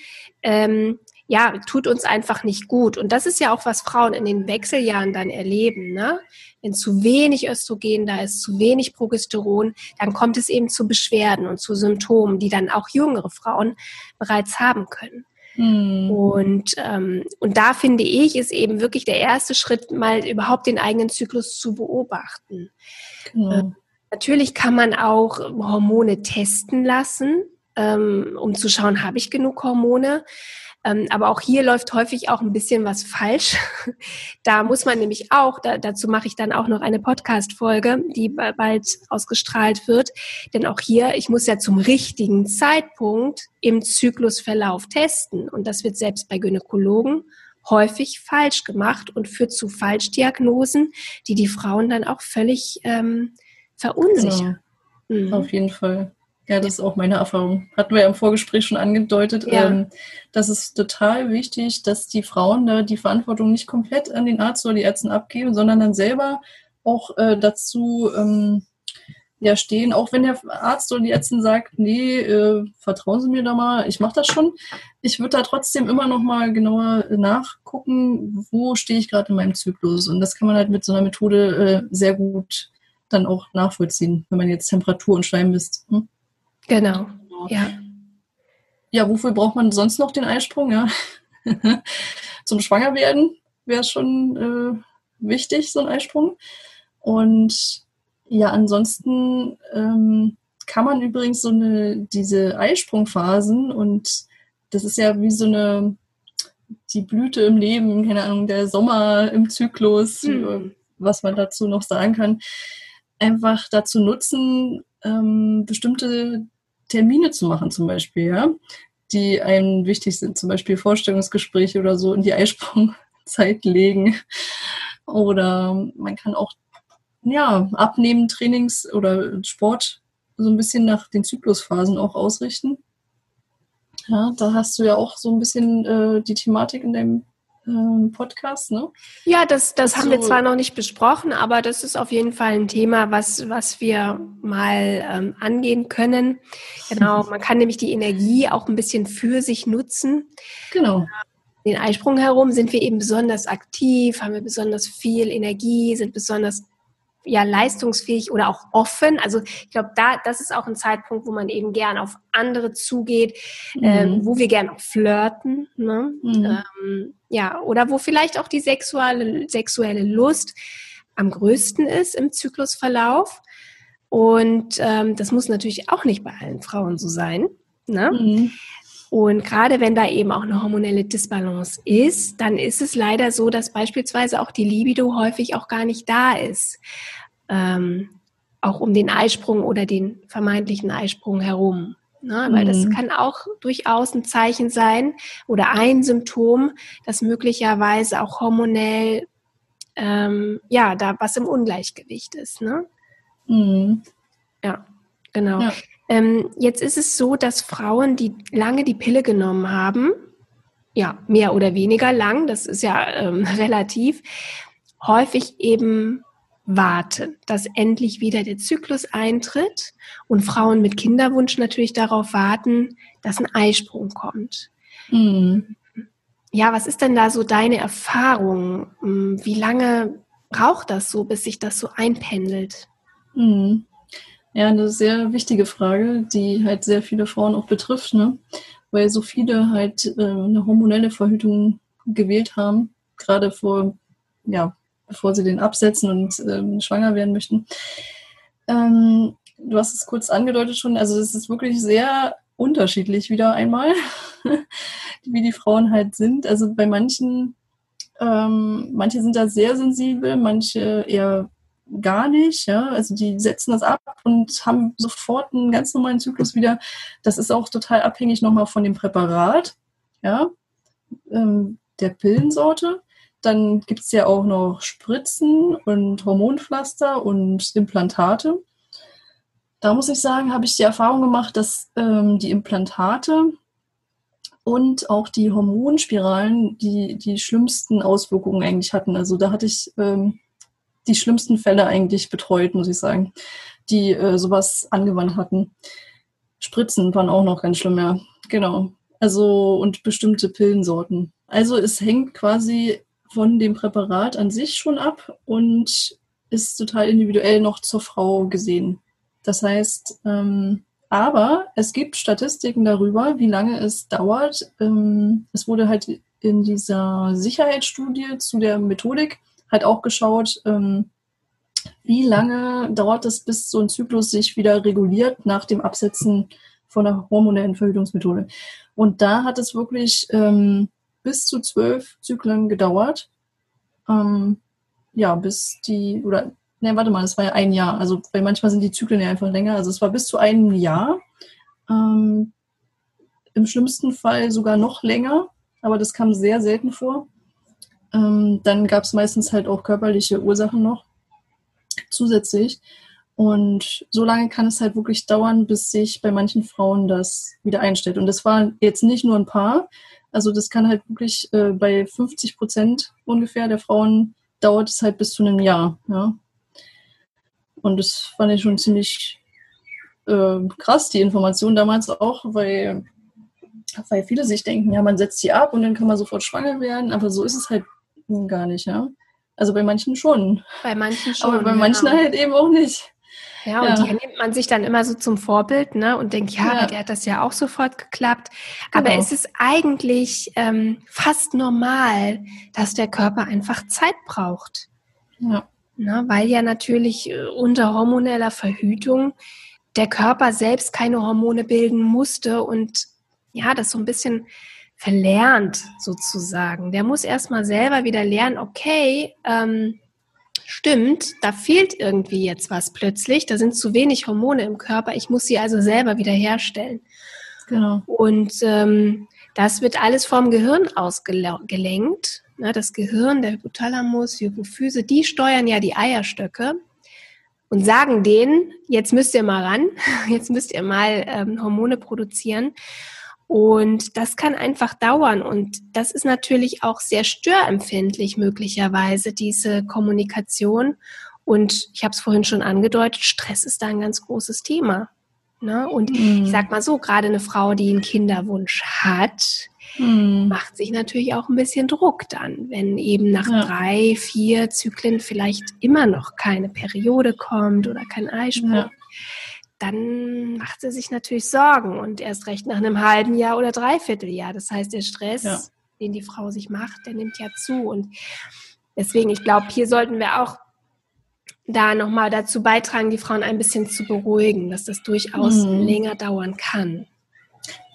ähm, ja, tut uns einfach nicht gut. Und das ist ja auch, was Frauen in den Wechseljahren dann erleben. Ne? Wenn zu wenig Östrogen da ist, zu wenig Progesteron, dann kommt es eben zu Beschwerden und zu Symptomen, die dann auch jüngere Frauen bereits haben können. Mhm. Und, ähm, und da finde ich, ist eben wirklich der erste Schritt, mal überhaupt den eigenen Zyklus zu beobachten. Mhm. Äh, natürlich kann man auch Hormone testen lassen, ähm, um zu schauen, habe ich genug Hormone. Ähm, aber auch hier läuft häufig auch ein bisschen was falsch. da muss man nämlich auch, da, dazu mache ich dann auch noch eine Podcast-Folge, die bald ausgestrahlt wird. Denn auch hier, ich muss ja zum richtigen Zeitpunkt im Zyklusverlauf testen. Und das wird selbst bei Gynäkologen häufig falsch gemacht und führt zu Falschdiagnosen, die die Frauen dann auch völlig ähm, verunsichern. Genau. Mhm. Auf jeden Fall. Ja, das ist auch meine Erfahrung. Hatten wir ja im Vorgespräch schon angedeutet. Ja. Ähm, das ist total wichtig, dass die Frauen da die Verantwortung nicht komplett an den Arzt oder die Ärzte abgeben, sondern dann selber auch äh, dazu ähm, ja, stehen, auch wenn der Arzt oder die Ärztin sagt, nee, äh, vertrauen Sie mir da mal, ich mache das schon. Ich würde da trotzdem immer noch mal genauer nachgucken, wo stehe ich gerade in meinem Zyklus. Und das kann man halt mit so einer Methode äh, sehr gut dann auch nachvollziehen, wenn man jetzt Temperatur und Schleim misst. Hm? Genau. Ja. Ja, wofür braucht man sonst noch den Eisprung? Ja. Zum Schwangerwerden wäre schon äh, wichtig, so ein Eisprung. Und ja, ansonsten ähm, kann man übrigens so eine, diese Eisprungphasen und das ist ja wie so eine, die Blüte im Leben, keine Ahnung, der Sommer im Zyklus, hm. was man dazu noch sagen kann, einfach dazu nutzen, ähm, bestimmte Termine zu machen zum Beispiel, ja, die einem wichtig sind, zum Beispiel Vorstellungsgespräche oder so in die Eisprungzeit legen. Oder man kann auch ja, abnehmen, Trainings oder Sport so ein bisschen nach den Zyklusphasen auch ausrichten. Ja, da hast du ja auch so ein bisschen äh, die Thematik in deinem ähm, Podcast, ne? Ja, das, das so. haben wir zwar noch nicht besprochen, aber das ist auf jeden Fall ein Thema, was, was wir mal ähm, angehen können. Genau, man kann nämlich die Energie auch ein bisschen für sich nutzen. Genau. Den Eisprung herum sind wir eben besonders aktiv, haben wir besonders viel Energie, sind besonders ja leistungsfähig oder auch offen. Also ich glaube, da das ist auch ein Zeitpunkt, wo man eben gern auf andere zugeht, mhm. ähm, wo wir gern auch flirten, ne? Mhm. Ähm, ja oder wo vielleicht auch die sexuelle sexuelle Lust am größten ist im Zyklusverlauf. Und ähm, das muss natürlich auch nicht bei allen Frauen so sein. Ne? Mhm. Und gerade wenn da eben auch eine hormonelle Disbalance ist, dann ist es leider so, dass beispielsweise auch die Libido häufig auch gar nicht da ist. Ähm, auch um den Eisprung oder den vermeintlichen Eisprung herum. Ne? Weil mhm. das kann auch durchaus ein Zeichen sein oder ein Symptom, dass möglicherweise auch hormonell ähm, ja da was im Ungleichgewicht ist. Ne? Mhm. Ja, genau. Ja. Ähm, jetzt ist es so, dass Frauen, die lange die Pille genommen haben, ja, mehr oder weniger lang, das ist ja ähm, relativ, häufig eben warten, dass endlich wieder der Zyklus eintritt und Frauen mit Kinderwunsch natürlich darauf warten, dass ein Eisprung kommt. Mhm. Ja, was ist denn da so deine Erfahrung? Hm, wie lange braucht das so, bis sich das so einpendelt? Mhm. Ja, eine sehr wichtige Frage, die halt sehr viele Frauen auch betrifft, ne? weil so viele halt äh, eine hormonelle Verhütung gewählt haben, gerade vor ja, bevor sie den absetzen und ähm, schwanger werden möchten. Ähm, du hast es kurz angedeutet schon, also es ist wirklich sehr unterschiedlich wieder einmal, wie die Frauen halt sind. Also bei manchen, ähm, manche sind da sehr sensibel, manche eher gar nicht, ja. Also die setzen das ab und haben sofort einen ganz normalen Zyklus wieder. Das ist auch total abhängig nochmal von dem Präparat, ja, ähm, der Pillensorte. Dann gibt es ja auch noch Spritzen und Hormonpflaster und Implantate. Da muss ich sagen, habe ich die Erfahrung gemacht, dass ähm, die Implantate und auch die Hormonspiralen die, die schlimmsten Auswirkungen eigentlich hatten. Also da hatte ich ähm, die schlimmsten Fälle eigentlich betreut, muss ich sagen, die äh, sowas angewandt hatten. Spritzen waren auch noch ganz schlimm, ja. Genau. Also und bestimmte Pillensorten. Also es hängt quasi von dem Präparat an sich schon ab und ist total individuell noch zur Frau gesehen. Das heißt, ähm, aber es gibt Statistiken darüber, wie lange es dauert. Ähm, es wurde halt in dieser Sicherheitsstudie zu der Methodik halt auch geschaut, ähm, wie lange dauert es, bis so ein Zyklus sich wieder reguliert nach dem Absetzen von der hormonellen Verhütungsmethode. Und da hat es wirklich ähm, bis zu zwölf Zyklen gedauert. Ähm, ja, bis die, oder, ne, warte mal, das war ja ein Jahr. Also, weil manchmal sind die Zyklen ja einfach länger. Also, es war bis zu einem Jahr. Ähm, Im schlimmsten Fall sogar noch länger, aber das kam sehr selten vor. Ähm, dann gab es meistens halt auch körperliche Ursachen noch zusätzlich. Und so lange kann es halt wirklich dauern, bis sich bei manchen Frauen das wieder einstellt. Und das war jetzt nicht nur ein paar, also das kann halt wirklich äh, bei 50 Prozent ungefähr der Frauen dauert es halt bis zu einem Jahr. Ja. Und das fand ich schon ziemlich äh, krass, die Information damals auch, weil, weil viele sich denken, ja, man setzt sie ab und dann kann man sofort schwanger werden, aber so ist es halt gar nicht, ja. Also bei manchen schon. Bei manchen schon. Aber bei manchen halt eben auch nicht. Ja, und ja. die nimmt man sich dann immer so zum Vorbild, ne? Und denkt, ja, ja. der hat das ja auch sofort geklappt. Genau. Aber es ist eigentlich ähm, fast normal, dass der Körper einfach Zeit braucht. Ja. Ne? Weil ja natürlich äh, unter hormoneller Verhütung der Körper selbst keine Hormone bilden musste und ja, das so ein bisschen verlernt sozusagen. Der muss erstmal selber wieder lernen, okay, ähm, stimmt, da fehlt irgendwie jetzt was plötzlich, da sind zu wenig Hormone im Körper, ich muss sie also selber wieder herstellen. Genau. Und ähm, das wird alles vom Gehirn ausgelenkt. Na, das Gehirn, der Hypothalamus, die Hypophyse, die steuern ja die Eierstöcke und sagen denen, jetzt müsst ihr mal ran, jetzt müsst ihr mal ähm, Hormone produzieren. Und das kann einfach dauern. Und das ist natürlich auch sehr störempfindlich möglicherweise, diese Kommunikation. Und ich habe es vorhin schon angedeutet, Stress ist da ein ganz großes Thema. Ne? Und mhm. ich sag mal so, gerade eine Frau, die einen Kinderwunsch hat, mhm. macht sich natürlich auch ein bisschen Druck dann, wenn eben nach ja. drei, vier Zyklen vielleicht immer noch keine Periode kommt oder kein Eisprung. Ja dann macht sie sich natürlich Sorgen und erst recht nach einem halben Jahr oder Dreivierteljahr. Das heißt, der Stress, ja. den die Frau sich macht, der nimmt ja zu. Und deswegen, ich glaube, hier sollten wir auch da nochmal dazu beitragen, die Frauen ein bisschen zu beruhigen, dass das durchaus mhm. länger dauern kann.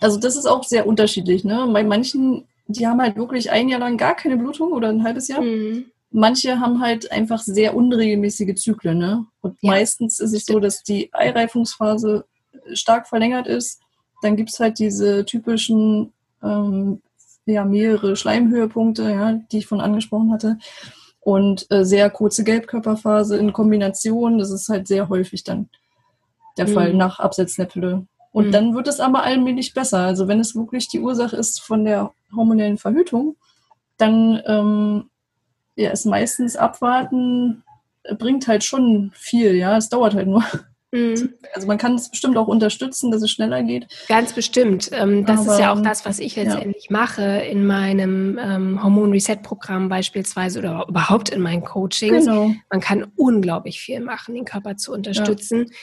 Also das ist auch sehr unterschiedlich. Ne? Bei manchen, die haben halt wirklich ein Jahr lang gar keine Blutung oder ein halbes Jahr. Mhm manche haben halt einfach sehr unregelmäßige Zyklen. Ne? Und ja, meistens ist es stimmt. so, dass die Eireifungsphase stark verlängert ist dann gibt es halt diese typischen, ähm, ja, mehrere Schleimhöhepunkte, ja, die ich von angesprochen hatte. Und äh, sehr kurze Gelbkörperphase in Kombination, das ist halt sehr häufig dann der mhm. Fall nach Absetzen der Pille. Und mhm. dann wird es aber allmählich besser. Also wenn es wirklich die Ursache ist von der hormonellen Verhütung, dann ähm, ja, ist meistens abwarten bringt halt schon viel, ja. Es dauert halt nur. Mhm. Also man kann es bestimmt auch unterstützen, dass es schneller geht. Ganz bestimmt. Ähm, das Aber, ist ja auch das, was ich letztendlich ja. mache in meinem ähm, Hormon-Reset-Programm beispielsweise oder überhaupt in meinen Coachings. Genau. Man kann unglaublich viel machen, den Körper zu unterstützen. Ja.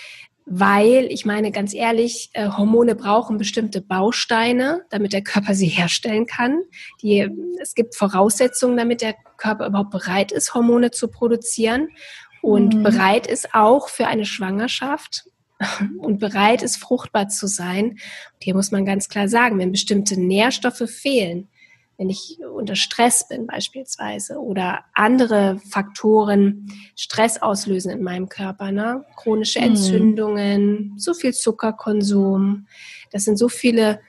Weil, ich meine ganz ehrlich, äh, Hormone brauchen bestimmte Bausteine, damit der Körper sie herstellen kann. Die, es gibt Voraussetzungen, damit der Körper überhaupt bereit ist, Hormone zu produzieren und mhm. bereit ist auch für eine Schwangerschaft und bereit ist, fruchtbar zu sein. Und hier muss man ganz klar sagen, wenn bestimmte Nährstoffe fehlen, wenn ich unter Stress bin beispielsweise oder andere Faktoren Stress auslösen in meinem Körper, ne? chronische mhm. Entzündungen, mhm. so viel Zuckerkonsum, das sind so viele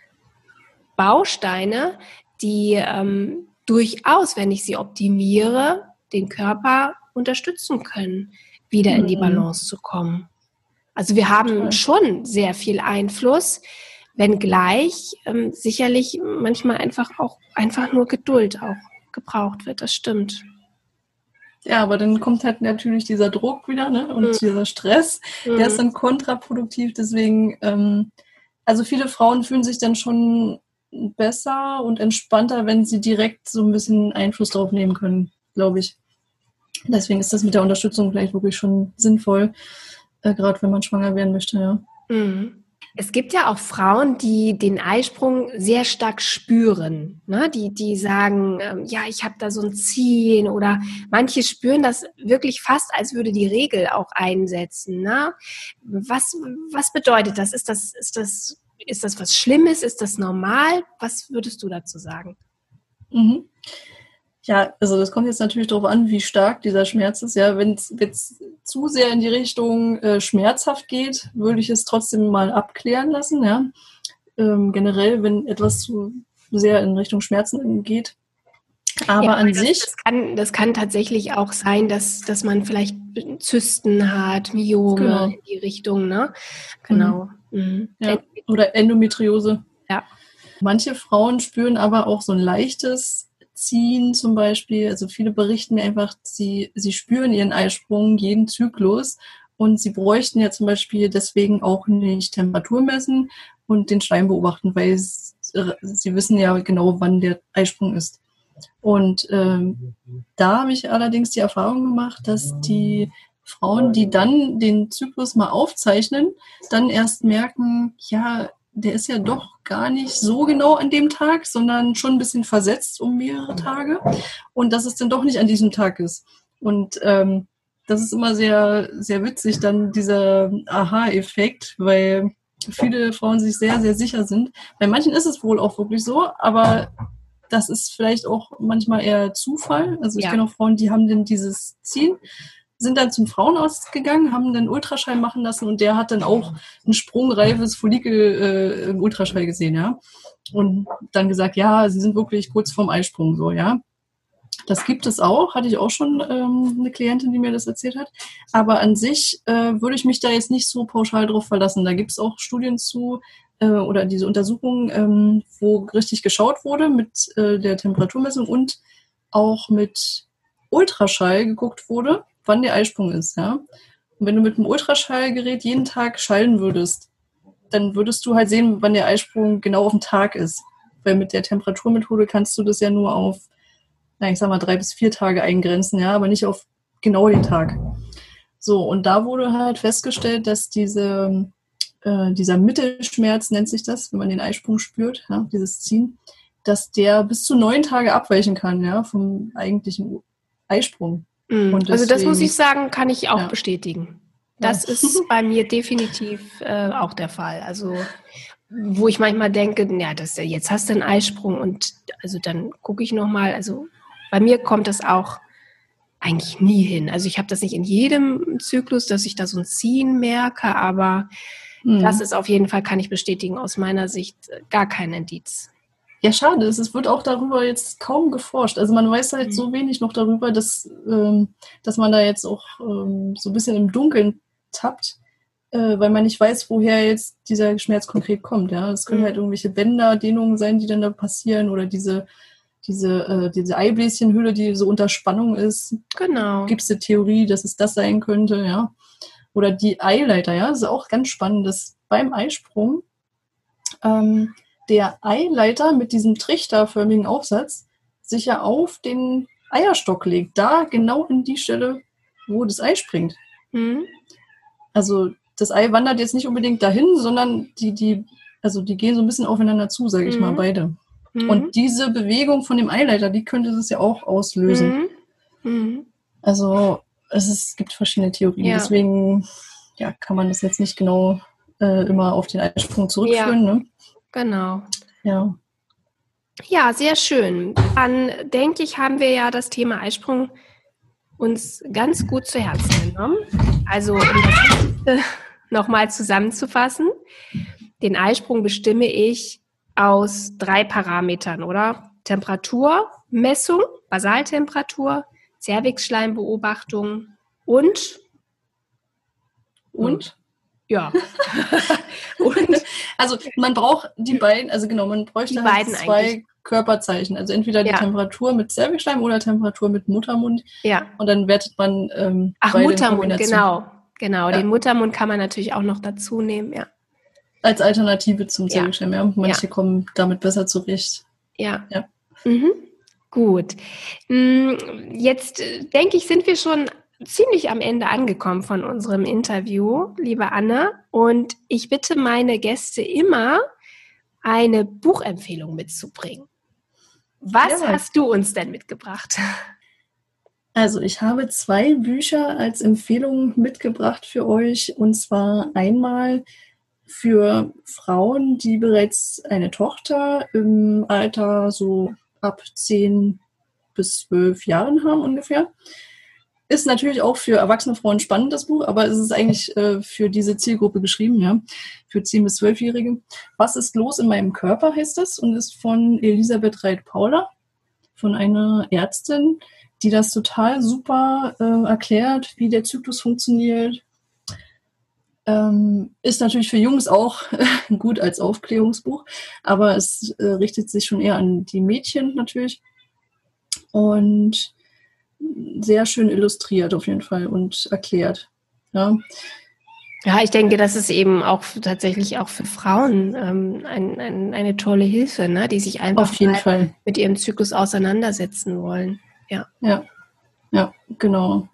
Bausteine, die ähm, durchaus, wenn ich sie optimiere, den Körper unterstützen können, wieder in die mhm. Balance zu kommen. Also wir haben schon sehr viel Einfluss, wenngleich ähm, sicherlich manchmal einfach auch einfach nur Geduld auch gebraucht wird. Das stimmt. Ja, aber dann kommt halt natürlich dieser Druck wieder ne? und mhm. dieser Stress, mhm. der ist dann kontraproduktiv. Deswegen, ähm, also viele Frauen fühlen sich dann schon besser und entspannter, wenn sie direkt so ein bisschen Einfluss drauf nehmen können, glaube ich. Deswegen ist das mit der Unterstützung vielleicht wirklich schon sinnvoll, äh, gerade wenn man schwanger werden möchte, ja. Mhm. Es gibt ja auch Frauen, die den Eisprung sehr stark spüren. Ne? Die, die sagen, ähm, ja, ich habe da so ein Ziehen oder manche spüren das wirklich fast, als würde die Regel auch einsetzen. Ne? Was, was bedeutet das? Ist das, ist das ist das was Schlimmes? Ist das normal? Was würdest du dazu sagen? Mhm. Ja, also das kommt jetzt natürlich darauf an, wie stark dieser Schmerz ist. Ja, wenn es zu sehr in die Richtung äh, schmerzhaft geht, würde ich es trotzdem mal abklären lassen. Ja, ähm, generell, wenn etwas zu sehr in Richtung Schmerzen geht. Aber ja, an das, sich. Das kann, das kann tatsächlich auch sein, dass, dass man vielleicht Zysten hat, Myome genau. in die Richtung, ne? Genau. Mhm. Mhm. Ja. Oder Endometriose. Ja. Manche Frauen spüren aber auch so ein leichtes Ziehen zum Beispiel. Also viele berichten mir einfach, sie, sie spüren ihren Eisprung jeden Zyklus und sie bräuchten ja zum Beispiel deswegen auch nicht Temperatur messen und den Stein beobachten, weil sie, sie wissen ja genau, wann der Eisprung ist. Und ähm, da habe ich allerdings die Erfahrung gemacht, dass die Frauen, die dann den Zyklus mal aufzeichnen, dann erst merken, ja, der ist ja doch gar nicht so genau an dem Tag, sondern schon ein bisschen versetzt um mehrere Tage und dass es dann doch nicht an diesem Tag ist. Und ähm, das ist immer sehr, sehr witzig, dann dieser Aha-Effekt, weil viele Frauen sich sehr, sehr sicher sind. Bei manchen ist es wohl auch wirklich so, aber das ist vielleicht auch manchmal eher Zufall. Also ich ja. kenne auch Frauen, die haben dann dieses Ziehen sind dann zum Frauenarzt gegangen, haben dann Ultraschall machen lassen und der hat dann auch ein sprungreifes Follikel äh, im Ultraschall gesehen, ja. Und dann gesagt, ja, sie sind wirklich kurz vorm Eisprung, so, ja. Das gibt es auch, hatte ich auch schon ähm, eine Klientin, die mir das erzählt hat. Aber an sich äh, würde ich mich da jetzt nicht so pauschal drauf verlassen. Da gibt es auch Studien zu äh, oder diese Untersuchungen, ähm, wo richtig geschaut wurde mit äh, der Temperaturmessung und auch mit Ultraschall geguckt wurde wann der Eisprung ist, ja. Und wenn du mit einem Ultraschallgerät jeden Tag schallen würdest, dann würdest du halt sehen, wann der Eisprung genau auf dem Tag ist. Weil mit der Temperaturmethode kannst du das ja nur auf, na, ich sag mal, drei bis vier Tage eingrenzen, ja, aber nicht auf genau den Tag. So, und da wurde halt festgestellt, dass diese, äh, dieser Mittelschmerz nennt sich das, wenn man den Eisprung spürt, ja, dieses Ziehen, dass der bis zu neun Tage abweichen kann, ja, vom eigentlichen Eisprung. Mhm. Deswegen, also das muss ich sagen, kann ich auch ja. bestätigen. Das ja. ist bei mir definitiv äh, auch der Fall. Also wo ich manchmal denke, ja, das, jetzt hast du einen Eisprung und also dann gucke ich nochmal. Also bei mir kommt das auch eigentlich nie hin. Also ich habe das nicht in jedem Zyklus, dass ich da so ein Ziehen merke, aber mhm. das ist auf jeden Fall, kann ich bestätigen, aus meiner Sicht gar kein Indiz. Ja, schade. Es wird auch darüber jetzt kaum geforscht. Also man weiß halt mhm. so wenig noch darüber, dass, ähm, dass man da jetzt auch ähm, so ein bisschen im Dunkeln tappt, äh, weil man nicht weiß, woher jetzt dieser Schmerz konkret kommt. Ja, es können mhm. halt irgendwelche Bänder, Dehnungen sein, die dann da passieren oder diese diese, äh, diese Eibläschenhülle, die so unter Spannung ist. Genau. Gibt es eine Theorie, dass es das sein könnte, ja. Oder die Eileiter, ja, das ist auch ganz spannend, dass beim Eisprung ähm, der Eileiter mit diesem trichterförmigen Aufsatz sich ja auf den Eierstock legt. Da genau in die Stelle, wo das Ei springt. Mhm. Also das Ei wandert jetzt nicht unbedingt dahin, sondern die, die, also die gehen so ein bisschen aufeinander zu, sage ich mhm. mal, beide. Mhm. Und diese Bewegung von dem Eileiter, die könnte das ja auch auslösen. Mhm. mhm. Also es, ist, es, gibt verschiedene Theorien. Ja. Deswegen ja, kann man das jetzt nicht genau äh, immer auf den Eisprung zurückführen. Ja. Ne? Genau. Ja. Ja, sehr schön. Dann denke ich, haben wir ja das Thema Eisprung uns ganz gut zu Herzen genommen. Also, um das nochmal zusammenzufassen, den Eisprung bestimme ich aus drei Parametern, oder? Temperaturmessung, Basaltemperatur, Cervixschleimbeobachtung und und ja. also man braucht die beiden, also genau, man bräuchte halt zwei eigentlich. Körperzeichen. Also entweder die ja. Temperatur mit Cervixschleim oder Temperatur mit Muttermund. Ja. Und dann wertet man ähm, Ach, Muttermund, genau. Genau, ja. den Muttermund kann man natürlich auch noch dazu nehmen, ja. Als Alternative zum Zellgeschirm, ja. Manche kommen damit besser zurecht. Ja. ja. Mhm. Gut. Mm, jetzt äh, denke ich, sind wir schon ziemlich am Ende angekommen von unserem Interview, liebe Anne. Und ich bitte meine Gäste immer, eine Buchempfehlung mitzubringen. Was ja. hast du uns denn mitgebracht? Also ich habe zwei Bücher als Empfehlung mitgebracht für euch. Und zwar einmal für Frauen, die bereits eine Tochter im Alter so ab 10 bis 12 Jahren haben ungefähr. Ist natürlich auch für erwachsene Frauen spannend, das Buch, aber es ist eigentlich äh, für diese Zielgruppe geschrieben, ja, für 10- bis 12-Jährige. Was ist los in meinem Körper, heißt es, und ist von Elisabeth Reit-Paula, von einer Ärztin, die das total super äh, erklärt, wie der Zyklus funktioniert, ähm, ist natürlich für Jungs auch gut als Aufklärungsbuch, aber es äh, richtet sich schon eher an die Mädchen natürlich. Und sehr schön illustriert auf jeden Fall und erklärt. Ja. Ja, ich denke, das ist eben auch tatsächlich auch für Frauen ähm, ein, ein, eine tolle Hilfe, ne? die sich einfach mit ihrem Zyklus auseinandersetzen wollen. Ja, ja, ja genau.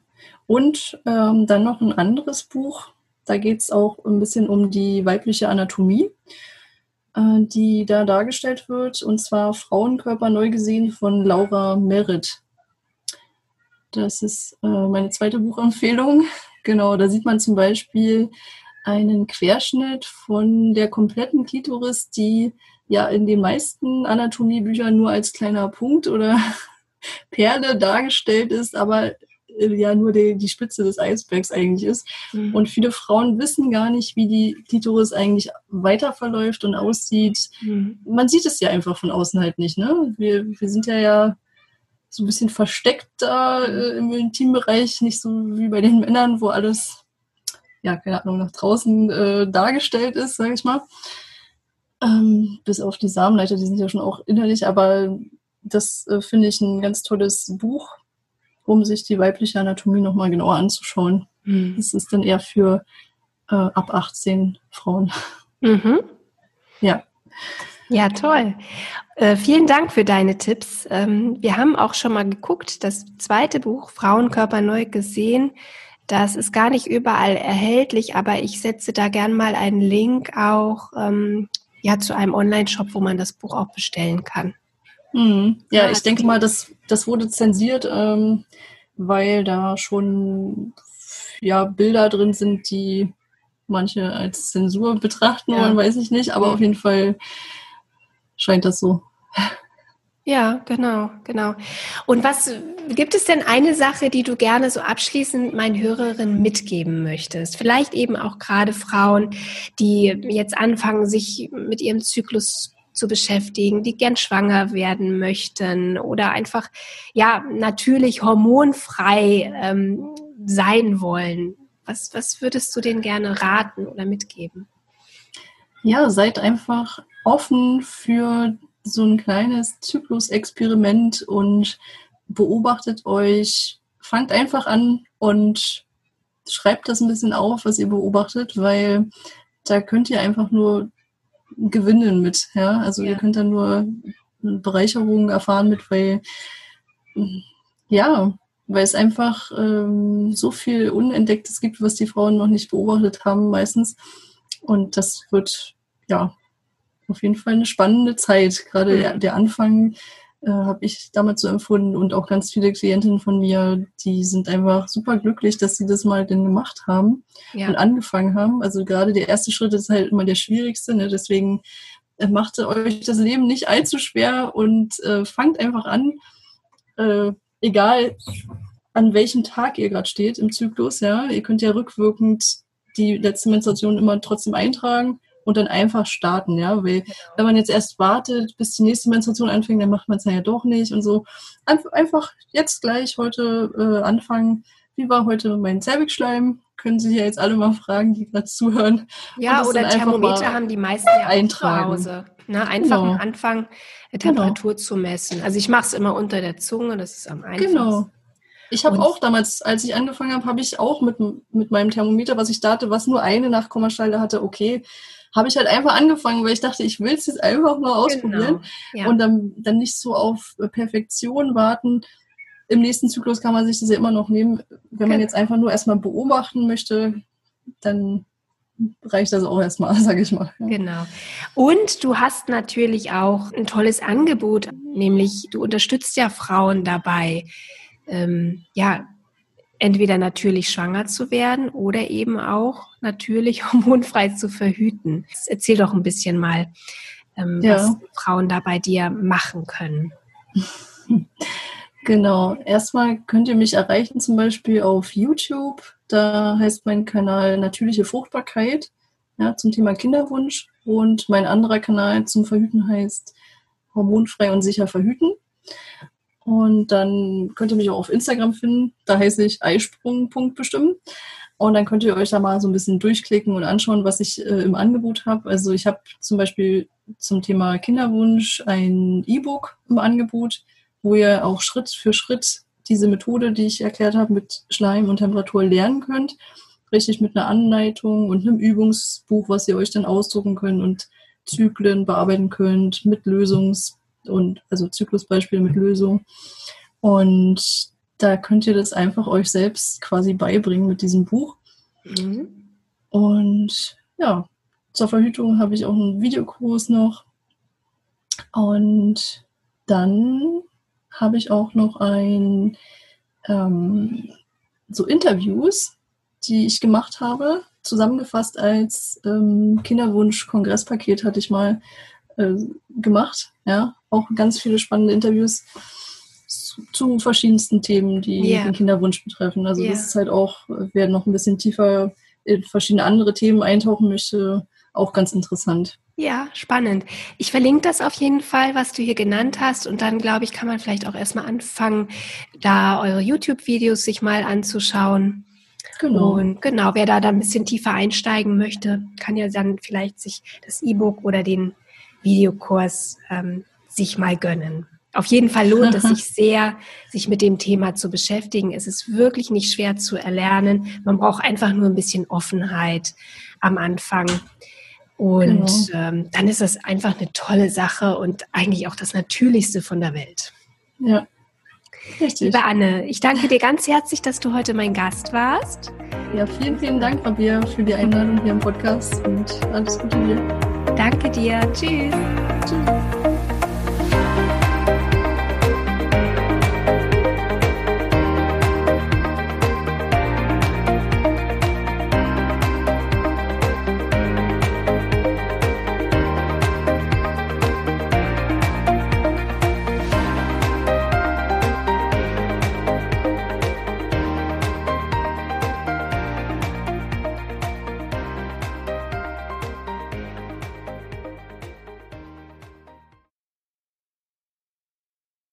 Und ähm, dann noch ein anderes Buch, da geht es auch ein bisschen um die weibliche Anatomie, äh, die da dargestellt wird, und zwar Frauenkörper neu gesehen von Laura Merritt. Das ist äh, meine zweite Buchempfehlung. Genau, da sieht man zum Beispiel einen Querschnitt von der kompletten Klitoris, die ja in den meisten Anatomiebüchern nur als kleiner Punkt oder Perle dargestellt ist, aber äh, ja nur die, die Spitze des Eisbergs eigentlich ist. Mhm. Und viele Frauen wissen gar nicht, wie die Klitoris eigentlich weiter verläuft und aussieht. Mhm. Man sieht es ja einfach von außen halt nicht. Ne? Wir, wir sind ja ja so ein bisschen versteckt da äh, im Intimbereich, nicht so wie bei den Männern, wo alles, ja, keine Ahnung, nach draußen äh, dargestellt ist, sage ich mal. Ähm, bis auf die Samenleiter, die sind ja schon auch innerlich, aber das äh, finde ich ein ganz tolles Buch, um sich die weibliche Anatomie nochmal genauer anzuschauen. Mhm. Das ist dann eher für äh, ab 18 Frauen. Mhm. Ja. Ja, toll. Äh, vielen Dank für deine Tipps. Ähm, wir haben auch schon mal geguckt, das zweite Buch Frauenkörper neu gesehen. Das ist gar nicht überall erhältlich, aber ich setze da gern mal einen Link auch ähm, ja, zu einem Online-Shop, wo man das Buch auch bestellen kann. Hm. Ja, ich denke mal, das, das wurde zensiert, ähm, weil da schon ja, Bilder drin sind, die manche als Zensur betrachten ja. wollen, weiß ich nicht, aber mhm. auf jeden Fall scheint das so. Ja, genau, genau. Und was gibt es denn eine Sache, die du gerne so abschließend meinen Hörerinnen mitgeben möchtest? Vielleicht eben auch gerade Frauen, die jetzt anfangen, sich mit ihrem Zyklus zu beschäftigen, die gern schwanger werden möchten oder einfach ja natürlich hormonfrei ähm, sein wollen. Was, was würdest du denen gerne raten oder mitgeben? Ja, seid einfach offen für so ein kleines Zyklusexperiment und beobachtet euch, fangt einfach an und schreibt das ein bisschen auf, was ihr beobachtet, weil da könnt ihr einfach nur gewinnen mit. Ja? Also ja. ihr könnt da nur Bereicherungen erfahren mit, weil ja, weil es einfach ähm, so viel Unentdecktes gibt, was die Frauen noch nicht beobachtet haben meistens. Und das wird ja auf jeden Fall eine spannende Zeit. Gerade mhm. der, der, Anfang äh, habe ich damals so empfunden und auch ganz viele Klientinnen von mir, die sind einfach super glücklich, dass sie das mal denn gemacht haben ja. und angefangen haben. Also gerade der erste Schritt ist halt immer der schwierigste. Ne? Deswegen äh, macht euch das Leben nicht allzu schwer und äh, fangt einfach an. Äh, egal an welchem Tag ihr gerade steht im Zyklus, ja, ihr könnt ja rückwirkend die letzte Menstruation immer trotzdem eintragen und dann einfach starten, ja, weil genau. wenn man jetzt erst wartet, bis die nächste Menstruation anfängt, dann macht man es ja doch nicht und so. Einfach jetzt gleich heute äh, anfangen. Wie war heute mein Zervixschleim? Können Sie ja jetzt alle mal fragen, die gerade zuhören. Ja, oder Thermometer haben die meisten ja eintragen. auch zu Hause. Ne? Einfach genau. am Anfang Temperatur genau. zu messen. Also ich mache es immer unter der Zunge, das ist am einfachsten. Genau. Ich habe auch damals, als ich angefangen habe, habe ich auch mit, mit meinem Thermometer, was ich dachte, was nur eine Nachkommastelle hatte, okay, habe ich halt einfach angefangen, weil ich dachte, ich will es jetzt einfach mal ausprobieren genau. ja. und dann, dann nicht so auf Perfektion warten. Im nächsten Zyklus kann man sich das ja immer noch nehmen. Wenn man jetzt einfach nur erstmal beobachten möchte, dann reicht das auch erstmal, sage ich mal. Ja. Genau. Und du hast natürlich auch ein tolles Angebot, nämlich du unterstützt ja Frauen dabei, ähm, ja, entweder natürlich schwanger zu werden oder eben auch natürlich hormonfrei zu verhüten. Erzähl doch ein bisschen mal, ähm, ja. was Frauen da bei dir machen können. Genau. Erstmal könnt ihr mich erreichen, zum Beispiel auf YouTube. Da heißt mein Kanal Natürliche Fruchtbarkeit ja, zum Thema Kinderwunsch. Und mein anderer Kanal zum Verhüten heißt Hormonfrei und sicher verhüten. Und dann könnt ihr mich auch auf Instagram finden. Da heiße ich Eisprung.bestimmen. Und dann könnt ihr euch da mal so ein bisschen durchklicken und anschauen, was ich äh, im Angebot habe. Also ich habe zum Beispiel zum Thema Kinderwunsch ein E-Book im Angebot, wo ihr auch Schritt für Schritt diese Methode, die ich erklärt habe, mit Schleim und Temperatur lernen könnt. Richtig mit einer Anleitung und einem Übungsbuch, was ihr euch dann ausdrucken könnt und Zyklen bearbeiten könnt mit Lösungs- und also Zyklusbeispiele mit Lösung. Und da könnt ihr das einfach euch selbst quasi beibringen mit diesem Buch. Mhm. Und ja, zur Verhütung habe ich auch einen Videokurs noch. Und dann habe ich auch noch ein ähm, so Interviews, die ich gemacht habe, zusammengefasst als ähm, Kinderwunsch-Kongresspaket hatte ich mal äh, gemacht. Ja, auch ganz viele spannende Interviews zu, zu verschiedensten Themen, die yeah. den Kinderwunsch betreffen. Also yeah. das ist halt auch, wer noch ein bisschen tiefer in verschiedene andere Themen eintauchen möchte, auch ganz interessant. Ja, spannend. Ich verlinke das auf jeden Fall, was du hier genannt hast. Und dann, glaube ich, kann man vielleicht auch erstmal anfangen, da eure YouTube-Videos sich mal anzuschauen. Genau. Und genau, wer da dann ein bisschen tiefer einsteigen möchte, kann ja dann vielleicht sich das E-Book oder den Videokurs ähm, sich mal gönnen. Auf jeden Fall lohnt es sich sehr, sich mit dem Thema zu beschäftigen. Es ist wirklich nicht schwer zu erlernen. Man braucht einfach nur ein bisschen Offenheit am Anfang. Und genau. ähm, dann ist es einfach eine tolle Sache und eigentlich auch das Natürlichste von der Welt. Ja. Richtig. Liebe Anne, ich danke dir ganz herzlich, dass du heute mein Gast warst. Ja, vielen, vielen Dank, Rabia, für die Einladung hier im Podcast und alles Gute dir. Danke dir. Tschüss. Tschüss.